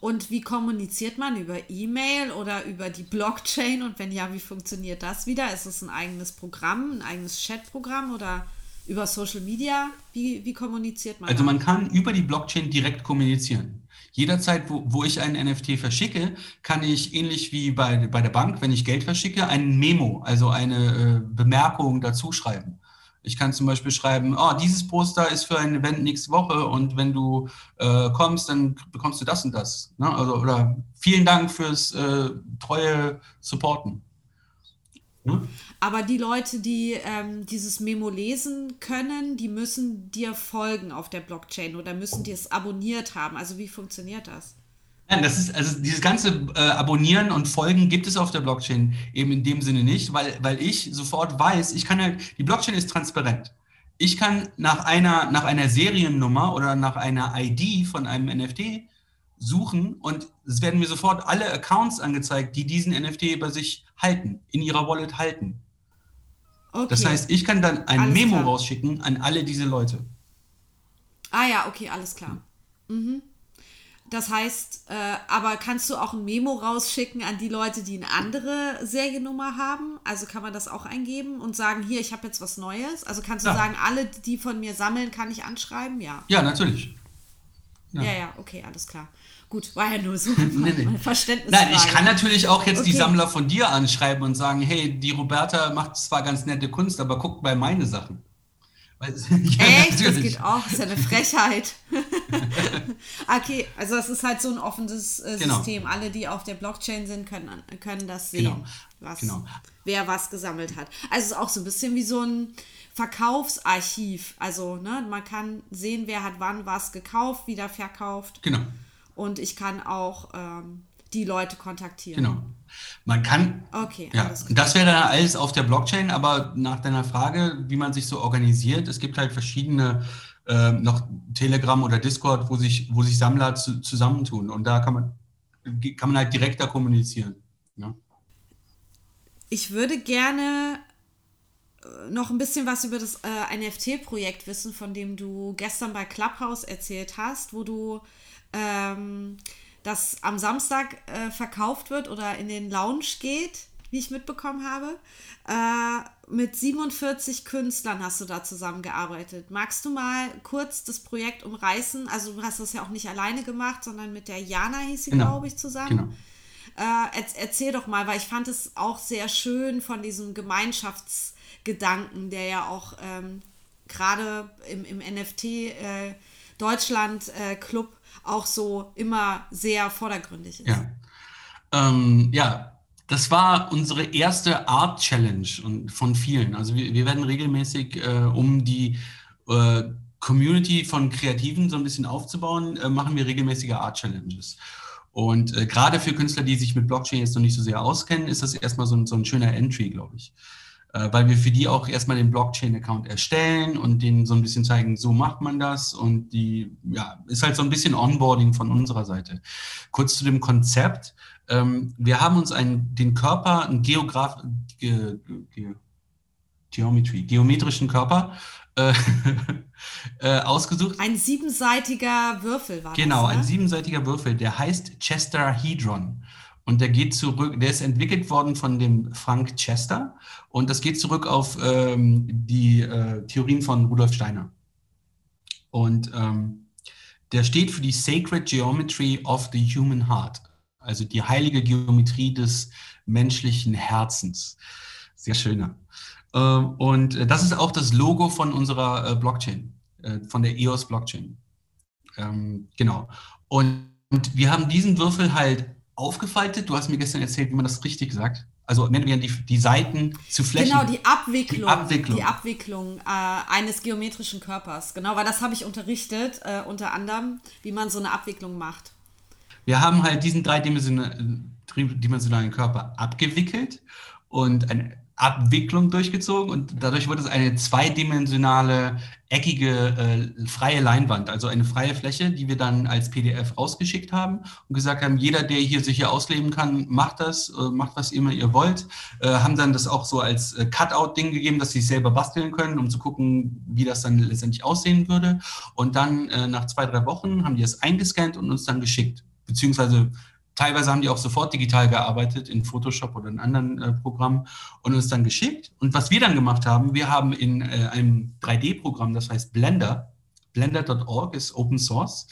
Und wie kommuniziert man über E-Mail oder über die Blockchain? Und wenn ja, wie funktioniert das wieder? Ist es ein eigenes Programm, ein eigenes Chatprogramm oder über Social Media? Wie, wie kommuniziert man? Also da? man kann über die Blockchain direkt kommunizieren. Jederzeit, wo, wo ich einen NFT verschicke, kann ich ähnlich wie bei, bei der Bank, wenn ich Geld verschicke, ein Memo, also eine äh, Bemerkung dazu schreiben. Ich kann zum Beispiel schreiben, oh, dieses Poster ist für ein Event nächste Woche und wenn du äh, kommst, dann bekommst du das und das. Ne? Also, oder vielen Dank fürs äh, treue Supporten. Ne? Aber die Leute, die ähm, dieses Memo lesen können, die müssen dir folgen auf der Blockchain oder müssen die es abonniert haben. Also wie funktioniert das? Nein, das ist, also dieses ganze äh, Abonnieren und Folgen gibt es auf der Blockchain eben in dem Sinne nicht, weil, weil ich sofort weiß, ich kann halt, die Blockchain ist transparent. Ich kann nach einer, nach einer Seriennummer oder nach einer ID von einem NFT suchen und es werden mir sofort alle Accounts angezeigt, die diesen NFT bei sich halten, in ihrer Wallet halten. Okay. Das heißt, ich kann dann ein Alles Memo klar. rausschicken an alle diese Leute. Ah ja, okay, alles klar. Mhm. Das heißt, äh, aber kannst du auch ein Memo rausschicken an die Leute, die eine andere Seriennummer haben? Also kann man das auch eingeben und sagen, hier, ich habe jetzt was Neues? Also kannst du Ja. sagen, alle, die von mir sammeln, kann ich anschreiben? Ja. Ja, natürlich. Ja, ja, okay, alles klar. Gut, war ja nur so Nee, nee. Verständnis. Nein, ich kann natürlich auch jetzt die Okay. Sammler von dir anschreiben und sagen, hey, die Roberta macht zwar ganz nette Kunst, aber guckt bei meine Sachen. Ja, Echt? Das natürlich. geht auch. Das ist ja eine Frechheit. okay, also das ist halt so ein offenes äh, Genau. System. Alle, die auf der Blockchain sind, können, können das sehen, Genau. Was, Genau. wer was gesammelt hat. Also es ist auch so ein bisschen wie so ein Verkaufsarchiv. Also ne, man kann sehen, wer hat wann was gekauft, wieder verkauft. Genau, Und ich kann auch ähm, die Leute kontaktieren. genau. Man kann, Okay, ja, das wäre dann alles auf der Blockchain, aber nach deiner Frage, wie man sich so organisiert, es gibt halt verschiedene, äh, noch Telegram oder Discord, wo sich, wo sich Sammler zu, zusammentun und da kann man, kann man halt direkter kommunizieren. Ja. Ich würde gerne äh, noch ein bisschen was über das äh, NFT-Projekt wissen, von dem du gestern bei Clubhouse erzählt hast, wo du ähm, das am Samstag äh, verkauft wird oder in den Lounge geht, wie ich mitbekommen habe. Äh, mit 47 Künstlern hast du da zusammengearbeitet. Magst du mal kurz das Projekt umreißen? Also du hast das ja auch nicht alleine gemacht, sondern mit der Jana hieß sie, Genau. glaube ich, zusammen. Genau. Äh, erz- erzähl doch mal, weil ich fand es auch sehr schön von diesem Gemeinschaftsgedanken, der ja auch ähm, gerade im, im NFT äh, Deutschland äh, Club auch so immer sehr vordergründig ist. Ja. Ähm, ja, das war unsere erste Art Challenge von vielen. Also wir, wir werden regelmäßig, äh, um die äh, Community von Kreativen so ein bisschen aufzubauen, äh, machen wir regelmäßige Art Challenges. Und äh, gerade für Künstler, die sich mit Blockchain jetzt noch nicht so sehr auskennen, ist das erstmal so ein, so ein schöner Entry, glaube ich. Äh, weil wir für die auch erstmal den Blockchain-Account erstellen und denen so ein bisschen zeigen, so macht man das. Und die, ja, ist halt so ein bisschen Onboarding von unserer Seite. Kurz zu dem Konzept. Ähm, wir haben uns einen, den Körper, einen Geograf, ge, ge, Geometry, geometrischen Körper äh, äh, ausgesucht. Ein siebenseitiger Würfel war Genau, das, ne? ein siebenseitiger Würfel, der heißt Chesterhedron. Und der geht zurück, der ist entwickelt worden von dem Frank Chester. Und das geht zurück auf ähm, die äh, Theorien von Rudolf Steiner. Und ähm, der steht für die Sacred Geometry of the Human Heart, also die heilige Geometrie des menschlichen Herzens. Sehr schöner. Ähm, und äh, das ist auch das Logo von unserer äh, Blockchain, äh, von der EOS Blockchain. Ähm, genau. Und, und wir haben diesen Würfel halt aufgefaltet. Du hast mir gestern erzählt, wie man das richtig sagt. Also nennen wir die, die Seiten zu Flächen. Genau, die Abwicklung. Die Abwicklung. Die Abwicklung äh, eines geometrischen Körpers. Genau, weil das habe ich unterrichtet, äh, unter anderem, wie man so eine Abwicklung macht. Wir haben halt diesen dreidimensionalen dreidimensionalen Körper abgewickelt und eine Abwicklung durchgezogen und dadurch wurde es eine zweidimensionale, eckige, äh, freie Leinwand, also eine freie Fläche, die wir dann als PDF rausgeschickt haben und gesagt haben, jeder, der hier sich hier ausleben kann, macht das, äh, macht was immer ihr wollt. Äh, haben dann das auch so als äh, Cutout-Ding gegeben, dass sie es selber basteln können, um zu gucken, wie das dann letztendlich aussehen würde. Und dann äh, nach zwei, drei Wochen haben die es eingescannt und uns dann geschickt. Beziehungsweise Teilweise haben die auch sofort digital gearbeitet in Photoshop oder in anderen äh, Programmen und uns dann geschickt. Und was wir dann gemacht haben, wir haben in äh, einem 3D-Programm, das heißt Blender, blender.org ist Open Source,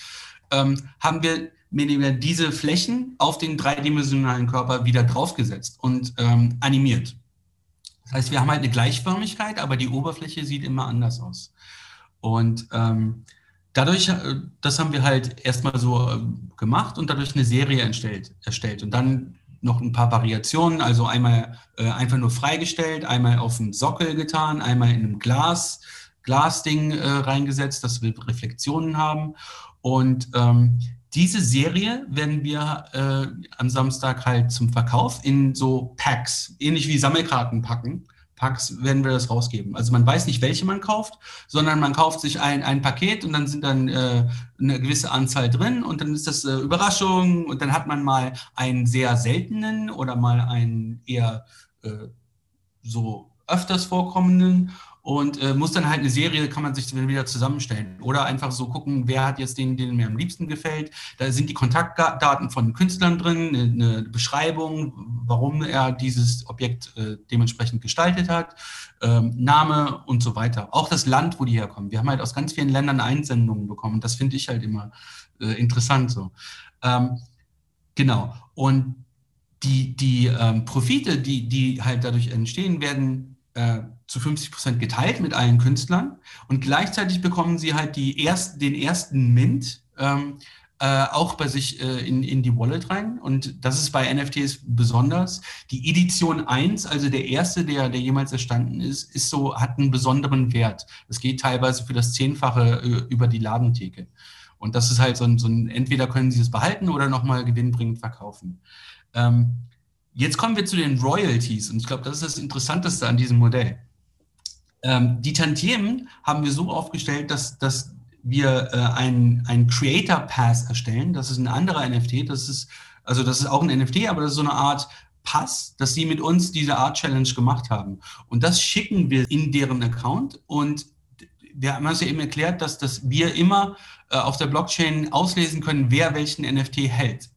ähm, haben wir diese Flächen auf den dreidimensionalen Körper wieder draufgesetzt und ähm, animiert. Das heißt, wir haben halt eine Gleichförmigkeit, aber die Oberfläche sieht immer anders aus. Und ähm, dadurch, äh, das haben wir halt erstmal so äh, gemacht und dadurch eine Serie entstellt, erstellt. Und dann noch ein paar Variationen, also einmal äh, einfach nur freigestellt, einmal auf dem Sockel getan, einmal in einem Glas, Glasding äh, reingesetzt, dass wir Reflexionen haben. Und ähm, diese Serie werden wir äh, am Samstag halt zum Verkauf in so Packs, ähnlich wie Sammelkarten packen. Packs werden wir das rausgeben. Also man weiß nicht, welche man kauft, sondern man kauft sich ein, ein Paket und dann sind dann äh, eine gewisse Anzahl drin und dann ist das äh, Überraschung und dann hat man mal einen sehr seltenen oder mal einen eher äh, so öfters vorkommenden und äh, muss dann halt eine Serie, kann man sich dann wieder zusammenstellen. Oder einfach so gucken, wer hat jetzt den, den mir am liebsten gefällt. Da sind die Kontaktdaten von Künstlern drin, eine, eine Beschreibung, warum er dieses Objekt äh, dementsprechend gestaltet hat, ähm, Name und so weiter. Auch das Land, wo die herkommen. Wir haben halt aus ganz vielen Ländern Einsendungen bekommen. Das finde ich halt immer äh, interessant so. Ähm, genau. Und die, die ähm, Profite, die, die halt dadurch entstehen, werden äh, zu 50 Prozent geteilt mit allen Künstlern und gleichzeitig bekommen sie halt die erst, den ersten Mint ähm, äh, auch bei sich äh, in, in die Wallet rein. Und das ist bei NFTs besonders. Die Edition 1, also der erste, der, der jemals erstanden ist, ist so, hat einen besonderen Wert. Es geht teilweise für das Zehnfache äh, über die Ladentheke. Und das ist halt so ein, so ein entweder können sie es behalten oder nochmal gewinnbringend verkaufen. Ähm, jetzt kommen wir zu den Royalties und ich glaube, das ist das Interessanteste an diesem Modell. Ähm, die Tantiemen haben wir so aufgestellt, dass, dass wir äh, einen Creator Pass erstellen. Das ist ein anderer NFT. Das ist, also das ist auch ein NFT, aber das ist so eine Art Pass, dass sie mit uns diese Art Challenge gemacht haben. Und das schicken wir in deren Account und wir haben es ja eben erklärt, dass, dass wir immer äh, auf der Blockchain auslesen können, wer welchen NFT hält.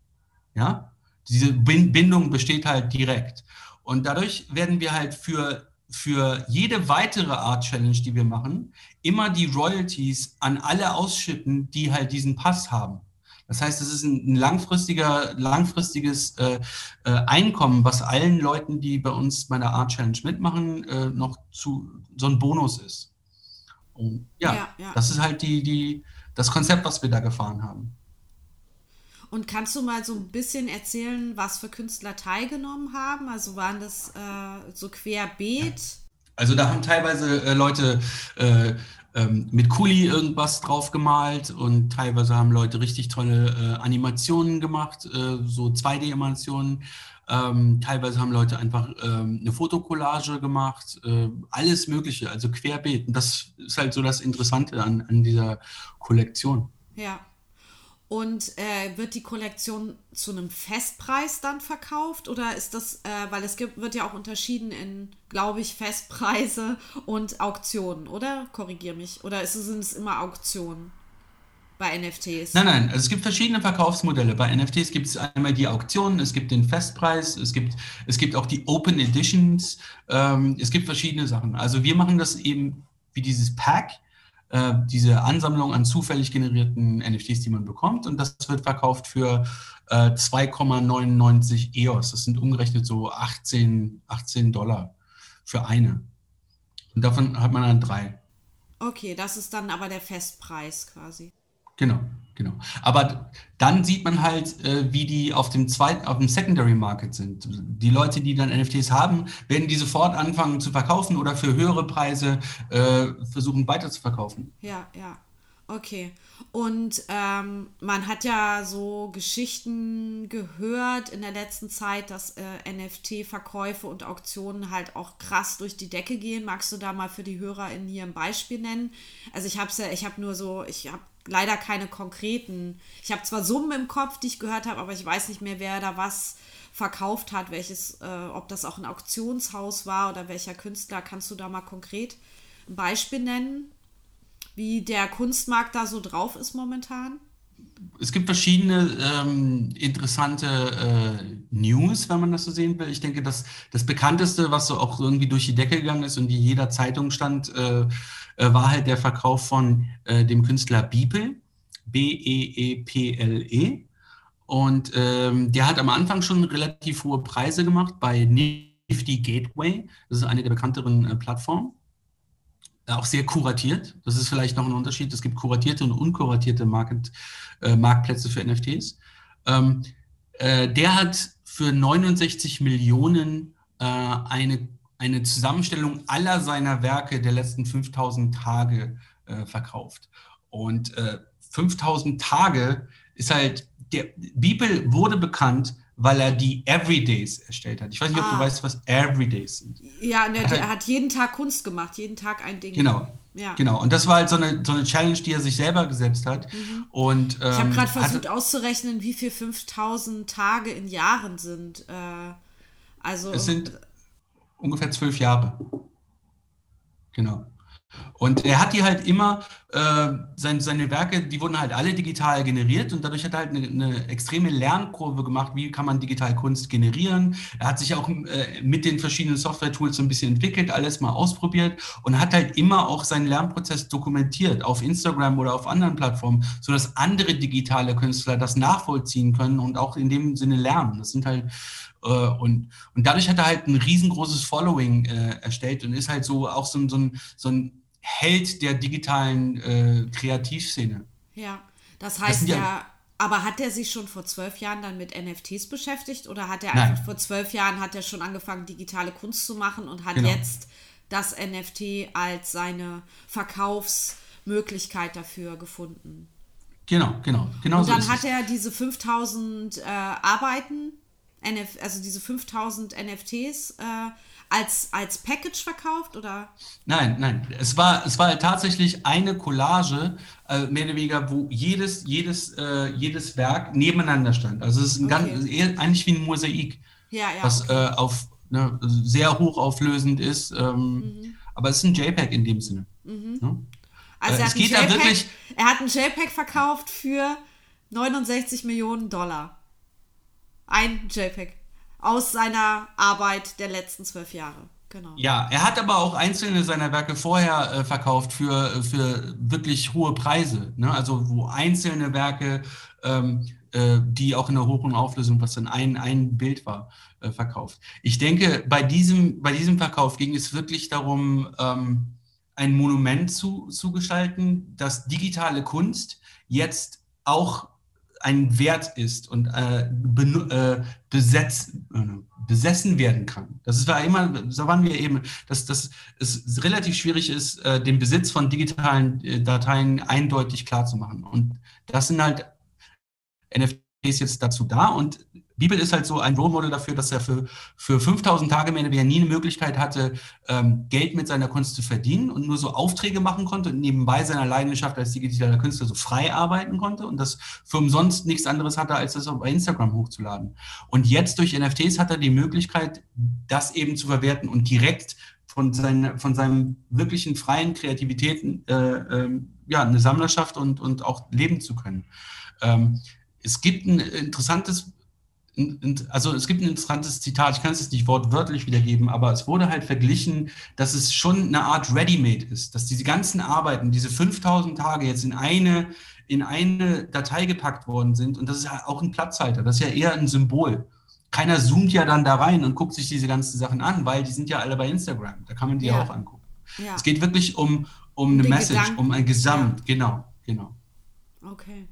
Ja, diese Bindung besteht halt direkt. Und dadurch werden wir halt für, für jede weitere Art Challenge, die wir machen, immer die Royalties an alle ausschütten, die halt diesen Pass haben. Das heißt, es ist ein, langfristiger, langfristiges äh, äh, Einkommen, was allen Leuten, die bei uns bei der Art Challenge mitmachen, äh, noch zu so ein Bonus ist. Und ja, ja, ja, das ist halt die, die, das Konzept, was wir da gefahren haben. Und kannst du mal so ein bisschen erzählen, was für Künstler teilgenommen haben? Also waren das äh, so querbeet? Also da haben teilweise äh, Leute äh, ähm, mit Kuli irgendwas drauf gemalt und teilweise haben Leute richtig tolle äh, Animationen gemacht, äh, so 2D-Animationen. Ähm, teilweise haben Leute einfach ähm, eine Fotokollage gemacht, äh, alles Mögliche, also querbeet. Und das ist halt so das Interessante an, an dieser Kollektion. Ja. Und äh, wird die Kollektion zu einem Festpreis dann verkauft oder ist das, äh, weil es gibt, wird ja auch unterschieden in, glaube ich, Festpreise und Auktionen, oder? Korrigier mich. Oder ist, sind es immer Auktionen bei NFTs? Nein, nein, also es gibt verschiedene Verkaufsmodelle. Bei NFTs gibt es einmal die Auktionen, es gibt den Festpreis, es gibt, es gibt auch die Open Editions, ähm, es gibt verschiedene Sachen. Also wir machen das eben wie dieses Pack äh, diese Ansammlung an zufällig generierten NFTs, die man bekommt. Und das wird verkauft für äh, 2,99 EOS. Das sind umgerechnet so 18, 18 Dollar für eine. Und davon hat man dann drei. Okay, das ist dann aber der Festpreis quasi. Genau, genau. Aber dann sieht man halt, äh, wie die auf dem zweiten, auf dem Secondary Market sind. Die Leute, die dann NFTs haben, werden die sofort anfangen zu verkaufen oder für höhere Preise äh, versuchen weiter zu verkaufen. Ja, ja. Okay. Und ähm, man hat ja so Geschichten gehört in der letzten Zeit, dass äh, NFT-Verkäufe und Auktionen halt auch krass durch die Decke gehen. Magst du da mal für die HörerInnen hier ein Beispiel nennen? Also ich habe ja, ich habe nur so, ich habe leider keine konkreten. Ich habe zwar Summen im Kopf, die ich gehört habe, aber ich weiß nicht mehr, wer da was verkauft hat, welches, äh, ob das auch ein Auktionshaus war oder welcher Künstler. Kannst du da mal konkret ein Beispiel nennen, wie der Kunstmarkt da so drauf ist momentan? Es gibt verschiedene ähm, interessante äh, News, wenn man das so sehen will. Ich denke, dass das bekannteste, was so auch irgendwie durch die Decke gegangen ist und die jeder Zeitung stand, äh, äh, war halt der Verkauf von äh, dem Künstler Beeple, B-E-E-P-L-E. -E. Und ähm, der hat am Anfang schon relativ hohe Preise gemacht bei Nifty Gateway. Das ist eine der bekannteren äh, Plattformen. Auch sehr kuratiert. Das ist vielleicht noch ein Unterschied. Es gibt kuratierte und unkuratierte Market, äh, Marktplätze für NFTs. Ähm, äh, der hat für 69 Millionen äh, eine eine Zusammenstellung aller seiner Werke der letzten 5000 Tage äh, verkauft. Und äh, 5000 Tage ist halt, der Bibel wurde bekannt, weil er die Everydays erstellt hat. Ich weiß nicht, ob du ah. weißt, was Everydays sind. Ja, der, der hat jeden Tag Kunst gemacht, jeden Tag ein Ding. Genau. Ja. Genau, und das war halt so eine, so eine Challenge, die er sich selber gesetzt hat. Mhm. Und, ähm, ich habe gerade versucht auszurechnen, wie viel 5000 Tage in Jahren sind. Äh, also es sind ungefähr zwölf Jahre. Genau. Und er hat die halt immer, äh, sein, seine Werke, die wurden halt alle digital generiert und dadurch hat er halt eine, eine, extreme Lernkurve gemacht, wie kann man digital Kunst generieren. Er hat sich auch äh, mit den verschiedenen Software-Tools so ein bisschen entwickelt, alles mal ausprobiert und hat halt immer auch seinen Lernprozess dokumentiert auf Instagram oder auf anderen Plattformen, sodass andere digitale Künstler das nachvollziehen können und auch in dem Sinne lernen. Das sind halt und, und dadurch hat er halt ein riesengroßes Following äh, erstellt und ist halt so auch so, so, ein, so ein Held der digitalen äh, Kreativszene. Ja, das heißt das ja, ja, aber hat er sich schon vor zwölf Jahren dann mit NFTs beschäftigt oder hat er einfach vor zwölf Jahren hat er schon angefangen, digitale Kunst zu machen und hat genau. jetzt das NFT als seine Verkaufsmöglichkeit dafür gefunden? Genau, genau, genau. Und dann so hat er diese 5000 äh, Arbeiten, NF, also diese 5000 NFTs äh, als, als Package verkauft oder? Nein, nein. Es war, es war tatsächlich eine Collage, äh, mehr oder weniger, wo jedes, jedes, äh, jedes Werk nebeneinander stand. Also es ist ein okay. ganz, eher, eigentlich wie ein Mosaik, ja, ja, was okay. äh, auf ne, sehr hochauflösend ist. Ähm, mhm. Aber es ist ein JPEG in dem Sinne. Mhm. Ne? Also er, äh, hat geht JPEG, wirklich, er hat ein JPEG verkauft für 69 Millionen Dollar. Ein JPEG aus seiner Arbeit der letzten zwölf Jahre. Genau. Ja, er hat aber auch einzelne seiner Werke vorher äh, verkauft für, für wirklich hohe Preise. Ne? Also wo einzelne Werke, ähm, äh, die auch in der hohen Auflösung, was dann ein, ein Bild war, äh, verkauft. Ich denke, bei diesem, bei diesem Verkauf ging es wirklich darum, ähm, ein Monument zu, zu gestalten, dass digitale Kunst jetzt auch ein Wert ist und äh, äh, besetzt, äh, besessen werden kann. Das war immer, so waren wir eben, dass, dass es relativ schwierig ist, äh, den Besitz von digitalen äh, Dateien eindeutig klar zu machen. Und das sind halt NFTs jetzt dazu da und Bibel ist halt so ein Role Model dafür, dass er für, für 5000 Tage mehr nie eine Möglichkeit hatte, ähm, Geld mit seiner Kunst zu verdienen und nur so Aufträge machen konnte und nebenbei seiner Leidenschaft als digitaler Künstler so frei arbeiten konnte und das für umsonst nichts anderes hatte, als das auf Instagram hochzuladen. Und jetzt durch NFTs hat er die Möglichkeit, das eben zu verwerten und direkt von, seine, von seinem wirklichen freien Kreativitäten äh, äh, ja, eine Sammlerschaft und, und auch leben zu können. Ähm, es gibt ein interessantes also es gibt ein interessantes Zitat, ich kann es jetzt nicht wortwörtlich wiedergeben, aber es wurde halt verglichen, dass es schon eine Art Ready-Made ist, dass diese ganzen Arbeiten, diese 5000 Tage jetzt in eine, in eine Datei gepackt worden sind und das ist ja auch ein Platzhalter, das ist ja eher ein Symbol. Keiner zoomt ja dann da rein und guckt sich diese ganzen Sachen an, weil die sind ja alle bei Instagram, da kann man die ja, auch angucken. Ja. Es geht wirklich um, um eine Message, Gedanken. um ein Gesamt, ja. genau, genau. Okay.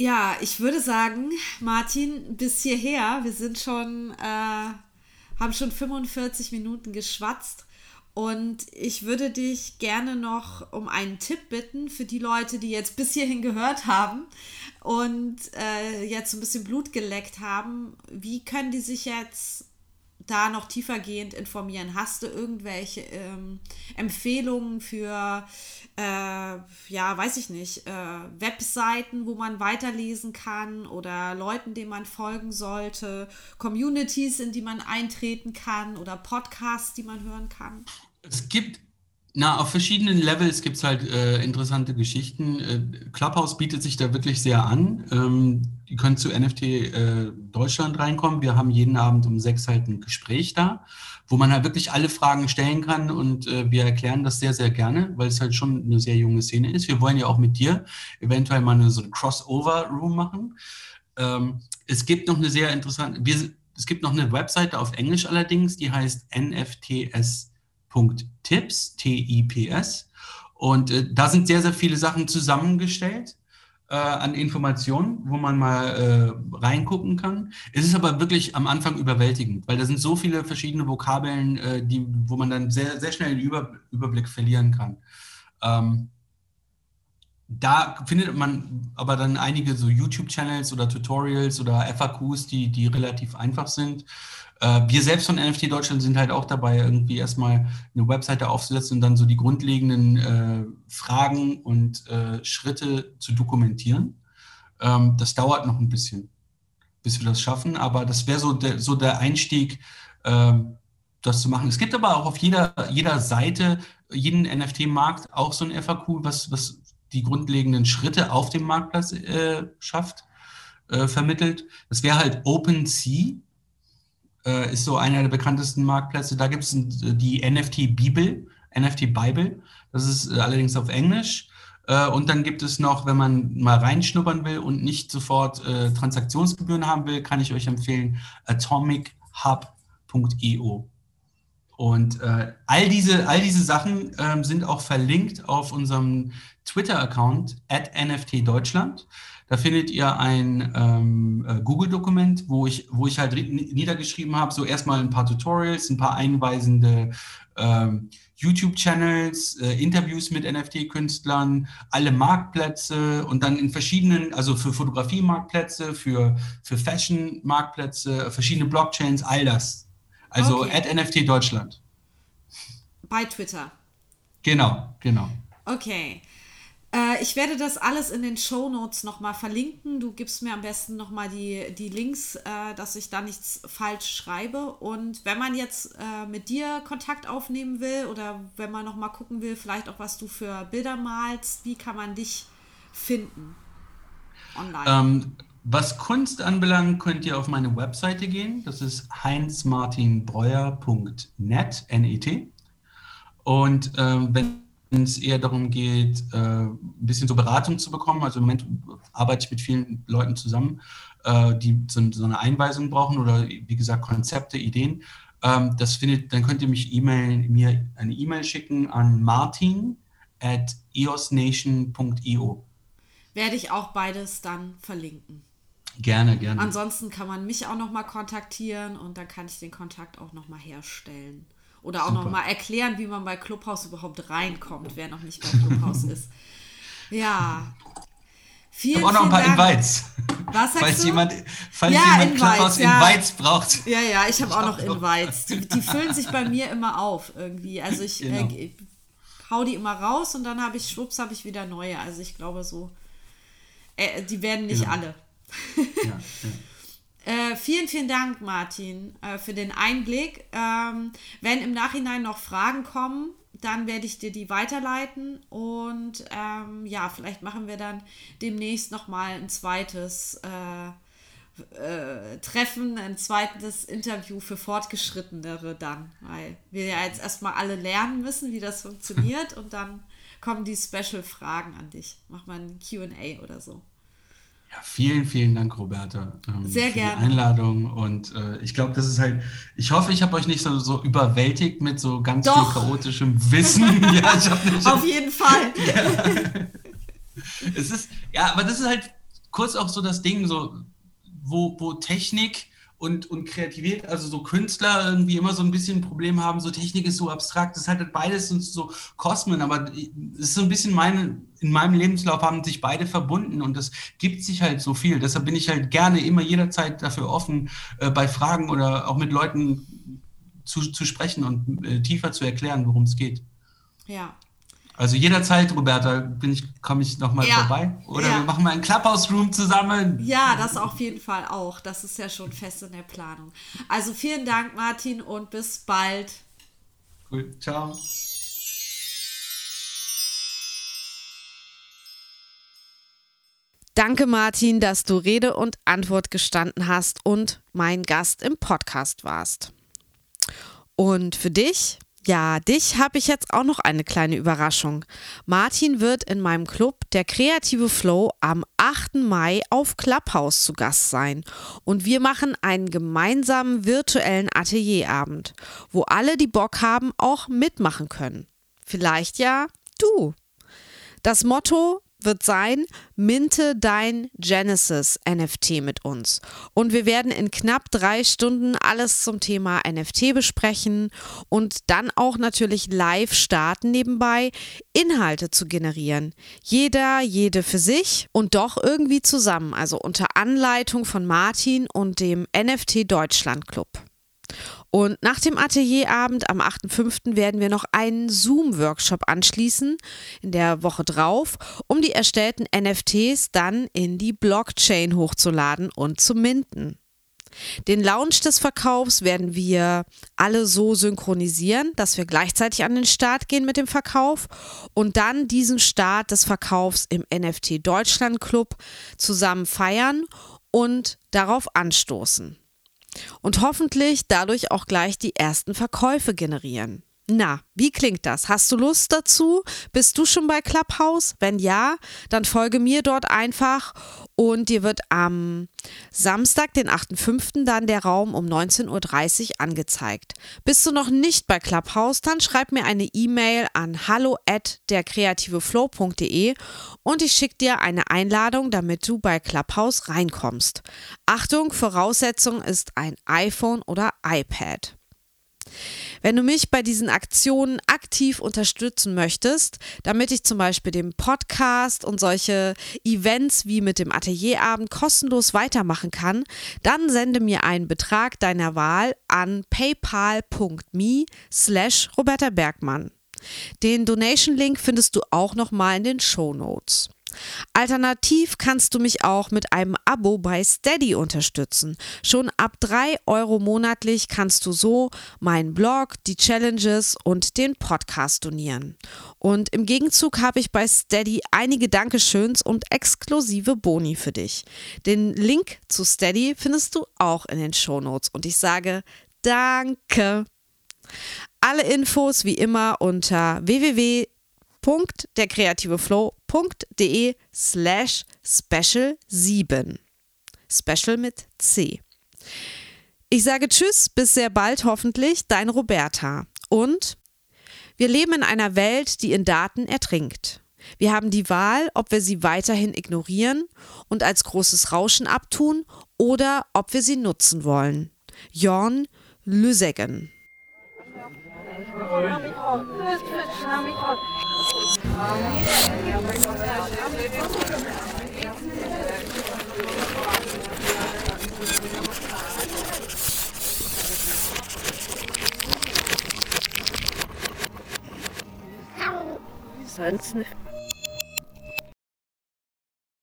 Ja, ich würde sagen, Martin, bis hierher, wir sind schon, äh, haben schon 45 Minuten geschwatzt. Und ich würde dich gerne noch um einen Tipp bitten für die Leute, die jetzt bis hierhin gehört haben und äh, jetzt ein bisschen Blut geleckt haben. Wie können die sich jetzt da noch tiefergehend informieren? Hast du irgendwelche ähm, Empfehlungen für, äh, ja, weiß ich nicht, äh, Webseiten, wo man weiterlesen kann oder Leuten, denen man folgen sollte, Communities, in die man eintreten kann oder Podcasts, die man hören kann? Es gibt na, auf verschiedenen Levels gibt es halt äh, interessante Geschichten. Äh, Clubhouse bietet sich da wirklich sehr an. Ähm, ihr könnt zu NFT äh, Deutschland reinkommen. Wir haben jeden Abend um sechs halt ein Gespräch da, wo man halt wirklich alle Fragen stellen kann und äh, wir erklären das sehr, sehr gerne, weil es halt schon eine sehr junge Szene ist. Wir wollen ja auch mit dir eventuell mal eine, so eine Crossover-Room machen. Ähm, es gibt noch eine sehr interessante, wir, es gibt noch eine Webseite auf Englisch allerdings, die heißt NFTS Tips, T-I-P-S. Und äh, da sind sehr, sehr viele Sachen zusammengestellt äh, an Informationen, wo man mal äh, reingucken kann. Es ist aber wirklich am Anfang überwältigend, weil da sind so viele verschiedene Vokabeln, äh, die, wo man dann sehr, sehr schnell den Über Überblick verlieren kann. Ähm, da findet man aber dann einige so YouTube-Channels oder Tutorials oder FAQs, die, die relativ einfach sind. Äh, wir selbst von NFT Deutschland sind halt auch dabei, irgendwie erstmal eine Webseite aufzusetzen und dann so die grundlegenden äh, Fragen und äh, Schritte zu dokumentieren. Ähm, das dauert noch ein bisschen, bis wir das schaffen, aber das wäre so der, so der Einstieg, ähm, das zu machen. Es gibt aber auch auf jeder, jeder Seite, jeden NFT-Markt auch so ein FAQ, was, was die grundlegenden Schritte auf dem Marktplatz äh, schafft, äh, vermittelt. Das wäre halt OpenSea, äh, ist so einer der bekanntesten Marktplätze. Da gibt es die NFT-Bibel, NFT-Bible. Das ist äh, allerdings auf Englisch. Äh, und dann gibt es noch, wenn man mal reinschnuppern will und nicht sofort äh, Transaktionsgebühren haben will, kann ich euch empfehlen, atomichub.io. Und äh, all, diese, all diese Sachen ähm, sind auch verlinkt auf unserem Twitter-Account at NFT Deutschland. Da findet ihr ein ähm, äh, Google-Dokument, wo ich, wo ich halt niedergeschrieben habe, so erstmal ein paar Tutorials, ein paar einweisende ähm, YouTube-Channels, äh, Interviews mit NFT-Künstlern, alle Marktplätze und dann in verschiedenen, also für Fotografie-Marktplätze, für, für Fashion-Marktplätze, verschiedene Blockchains, all das. Also okay. at NFT Deutschland. Bei Twitter. Genau, genau. Okay. Äh, ich werde das alles in den Show Notes nochmal verlinken. Du gibst mir am besten nochmal die, die Links, äh, dass ich da nichts falsch schreibe. Und wenn man jetzt äh, mit dir Kontakt aufnehmen will oder wenn man nochmal gucken will, vielleicht auch was du für Bilder malst, wie kann man dich finden online? Ähm, was Kunst anbelangt, könnt ihr auf meine Webseite gehen. Das ist heinzmartinbreuer.net, N-E-T. Und ähm, wenn es eher darum geht, äh, ein bisschen so Beratung zu bekommen, also im Moment arbeite ich mit vielen Leuten zusammen, äh, die so, so, eine Einweisung brauchen oder wie gesagt Konzepte, Ideen. Ähm, das findet, dann könnt ihr mich E-Mail, mir eine E-Mail schicken an martin at eosnation.io. Werde ich auch beides dann verlinken. Gerne, gerne. Ansonsten kann man mich auch noch mal kontaktieren und dann kann ich den Kontakt auch noch mal herstellen. Oder auch Super. noch mal erklären, wie man bei Clubhouse überhaupt reinkommt, wer noch nicht bei Clubhouse ist. Ja. Vielen, ich habe auch noch ein paar Dank. Invites. Was sagst falls du? Jemand, falls ja, jemand Invites, Clubhouse ja. Invites braucht. Ja, ja, ich habe auch noch Invites. Die, die, füllen sich bei mir immer auf irgendwie. Also ich genau. äh, hau die immer raus und dann habe ich, schwupps, habe ich wieder neue. Also ich glaube so, äh, die werden nicht genau. alle. Ja, ja. äh, vielen, vielen Dank, Martin, äh, für den Einblick. Ähm, wenn im Nachhinein noch Fragen kommen, dann werde ich dir die weiterleiten und ähm, ja, vielleicht machen wir dann demnächst nochmal ein zweites äh, äh, Treffen, ein zweites Interview für Fortgeschrittenere dann, weil wir ja jetzt erstmal alle lernen müssen, wie das funktioniert und dann kommen die Special-Fragen an dich. Mach mal ein QA oder so. Ja, vielen, vielen Dank, Roberta, ähm, Sehr für gerne. die Einladung. Und äh, ich glaube, das ist halt, ich hoffe, ich habe euch nicht so, so überwältigt mit so ganz Doch. viel chaotischem Wissen. ja, nicht, Auf jeden Fall. Ja. es ist, ja, aber das ist halt kurz auch so das Ding, so, wo, wo Technik und, und Kreativität, also so Künstler irgendwie immer so ein bisschen ein Problem haben, so Technik ist so abstrakt, das ist halt beides sind so Kosmen, aber es ist so ein bisschen meine, in meinem Lebenslauf haben sich beide verbunden und das gibt sich halt so viel. Deshalb bin ich halt gerne immer jederzeit dafür offen, äh, bei Fragen oder auch mit Leuten zu, zu sprechen und äh, tiefer zu erklären, worum es geht. Ja, also jederzeit, Roberta, bin ich, komme ich nochmal ja. vorbei. Oder ja. wir machen mal einen Clubhouse-Room zusammen. Ja, das auf jeden Fall auch. Das ist ja schon fest in der Planung. Also vielen Dank, Martin, und bis bald. Cool. Ciao. Danke, Martin, dass du Rede und Antwort gestanden hast und mein Gast im Podcast warst. Und für dich ja, dich habe ich jetzt auch noch eine kleine Überraschung. Martin wird in meinem Club Der Kreative Flow am 8. Mai auf Clubhouse zu Gast sein und wir machen einen gemeinsamen virtuellen Atelierabend, wo alle, die Bock haben, auch mitmachen können. Vielleicht ja du. Das Motto wird sein, minte dein Genesis NFT mit uns. Und wir werden in knapp drei Stunden alles zum Thema NFT besprechen und dann auch natürlich live starten nebenbei, Inhalte zu generieren. Jeder, jede für sich und doch irgendwie zusammen, also unter Anleitung von Martin und dem NFT Deutschland Club. Und nach dem Atelierabend am 8.5. werden wir noch einen Zoom-Workshop anschließen in der Woche drauf, um die erstellten NFTs dann in die Blockchain hochzuladen und zu minden. Den Launch des Verkaufs werden wir alle so synchronisieren, dass wir gleichzeitig an den Start gehen mit dem Verkauf und dann diesen Start des Verkaufs im NFT Deutschland Club zusammen feiern und darauf anstoßen. Und hoffentlich dadurch auch gleich die ersten Verkäufe generieren. Na, wie klingt das? Hast du Lust dazu? Bist du schon bei Clubhouse? Wenn ja, dann folge mir dort einfach und dir wird am Samstag, den 8.5. dann der Raum um 19.30 Uhr angezeigt. Bist du noch nicht bei Clubhouse, dann schreib mir eine E-Mail an hallo at derkreativeflow.de und ich schicke dir eine Einladung, damit du bei Clubhouse reinkommst. Achtung, Voraussetzung ist ein iPhone oder iPad. Wenn du mich bei diesen Aktionen aktiv unterstützen möchtest, damit ich zum Beispiel den Podcast und solche Events wie mit dem Atelierabend kostenlos weitermachen kann, dann sende mir einen Betrag deiner Wahl an paypal.me slash Roberta Bergmann. Den Donation-Link findest du auch nochmal in den Show Notes. Alternativ kannst du mich auch mit einem Abo bei Steady unterstützen. Schon ab 3 Euro monatlich kannst du so meinen Blog, die Challenges und den Podcast donieren. Und im Gegenzug habe ich bei Steady einige Dankeschöns und exklusive Boni für dich. Den Link zu Steady findest du auch in den Shownotes und ich sage Danke. Alle Infos wie immer unter www www.derkreativeflow.de slash special 7. Special mit C. Ich sage Tschüss, bis sehr bald hoffentlich, dein Roberta. Und wir leben in einer Welt, die in Daten ertrinkt. Wir haben die Wahl, ob wir sie weiterhin ignorieren und als großes Rauschen abtun oder ob wir sie nutzen wollen. Jorn Lüseggen. Sonst nicht.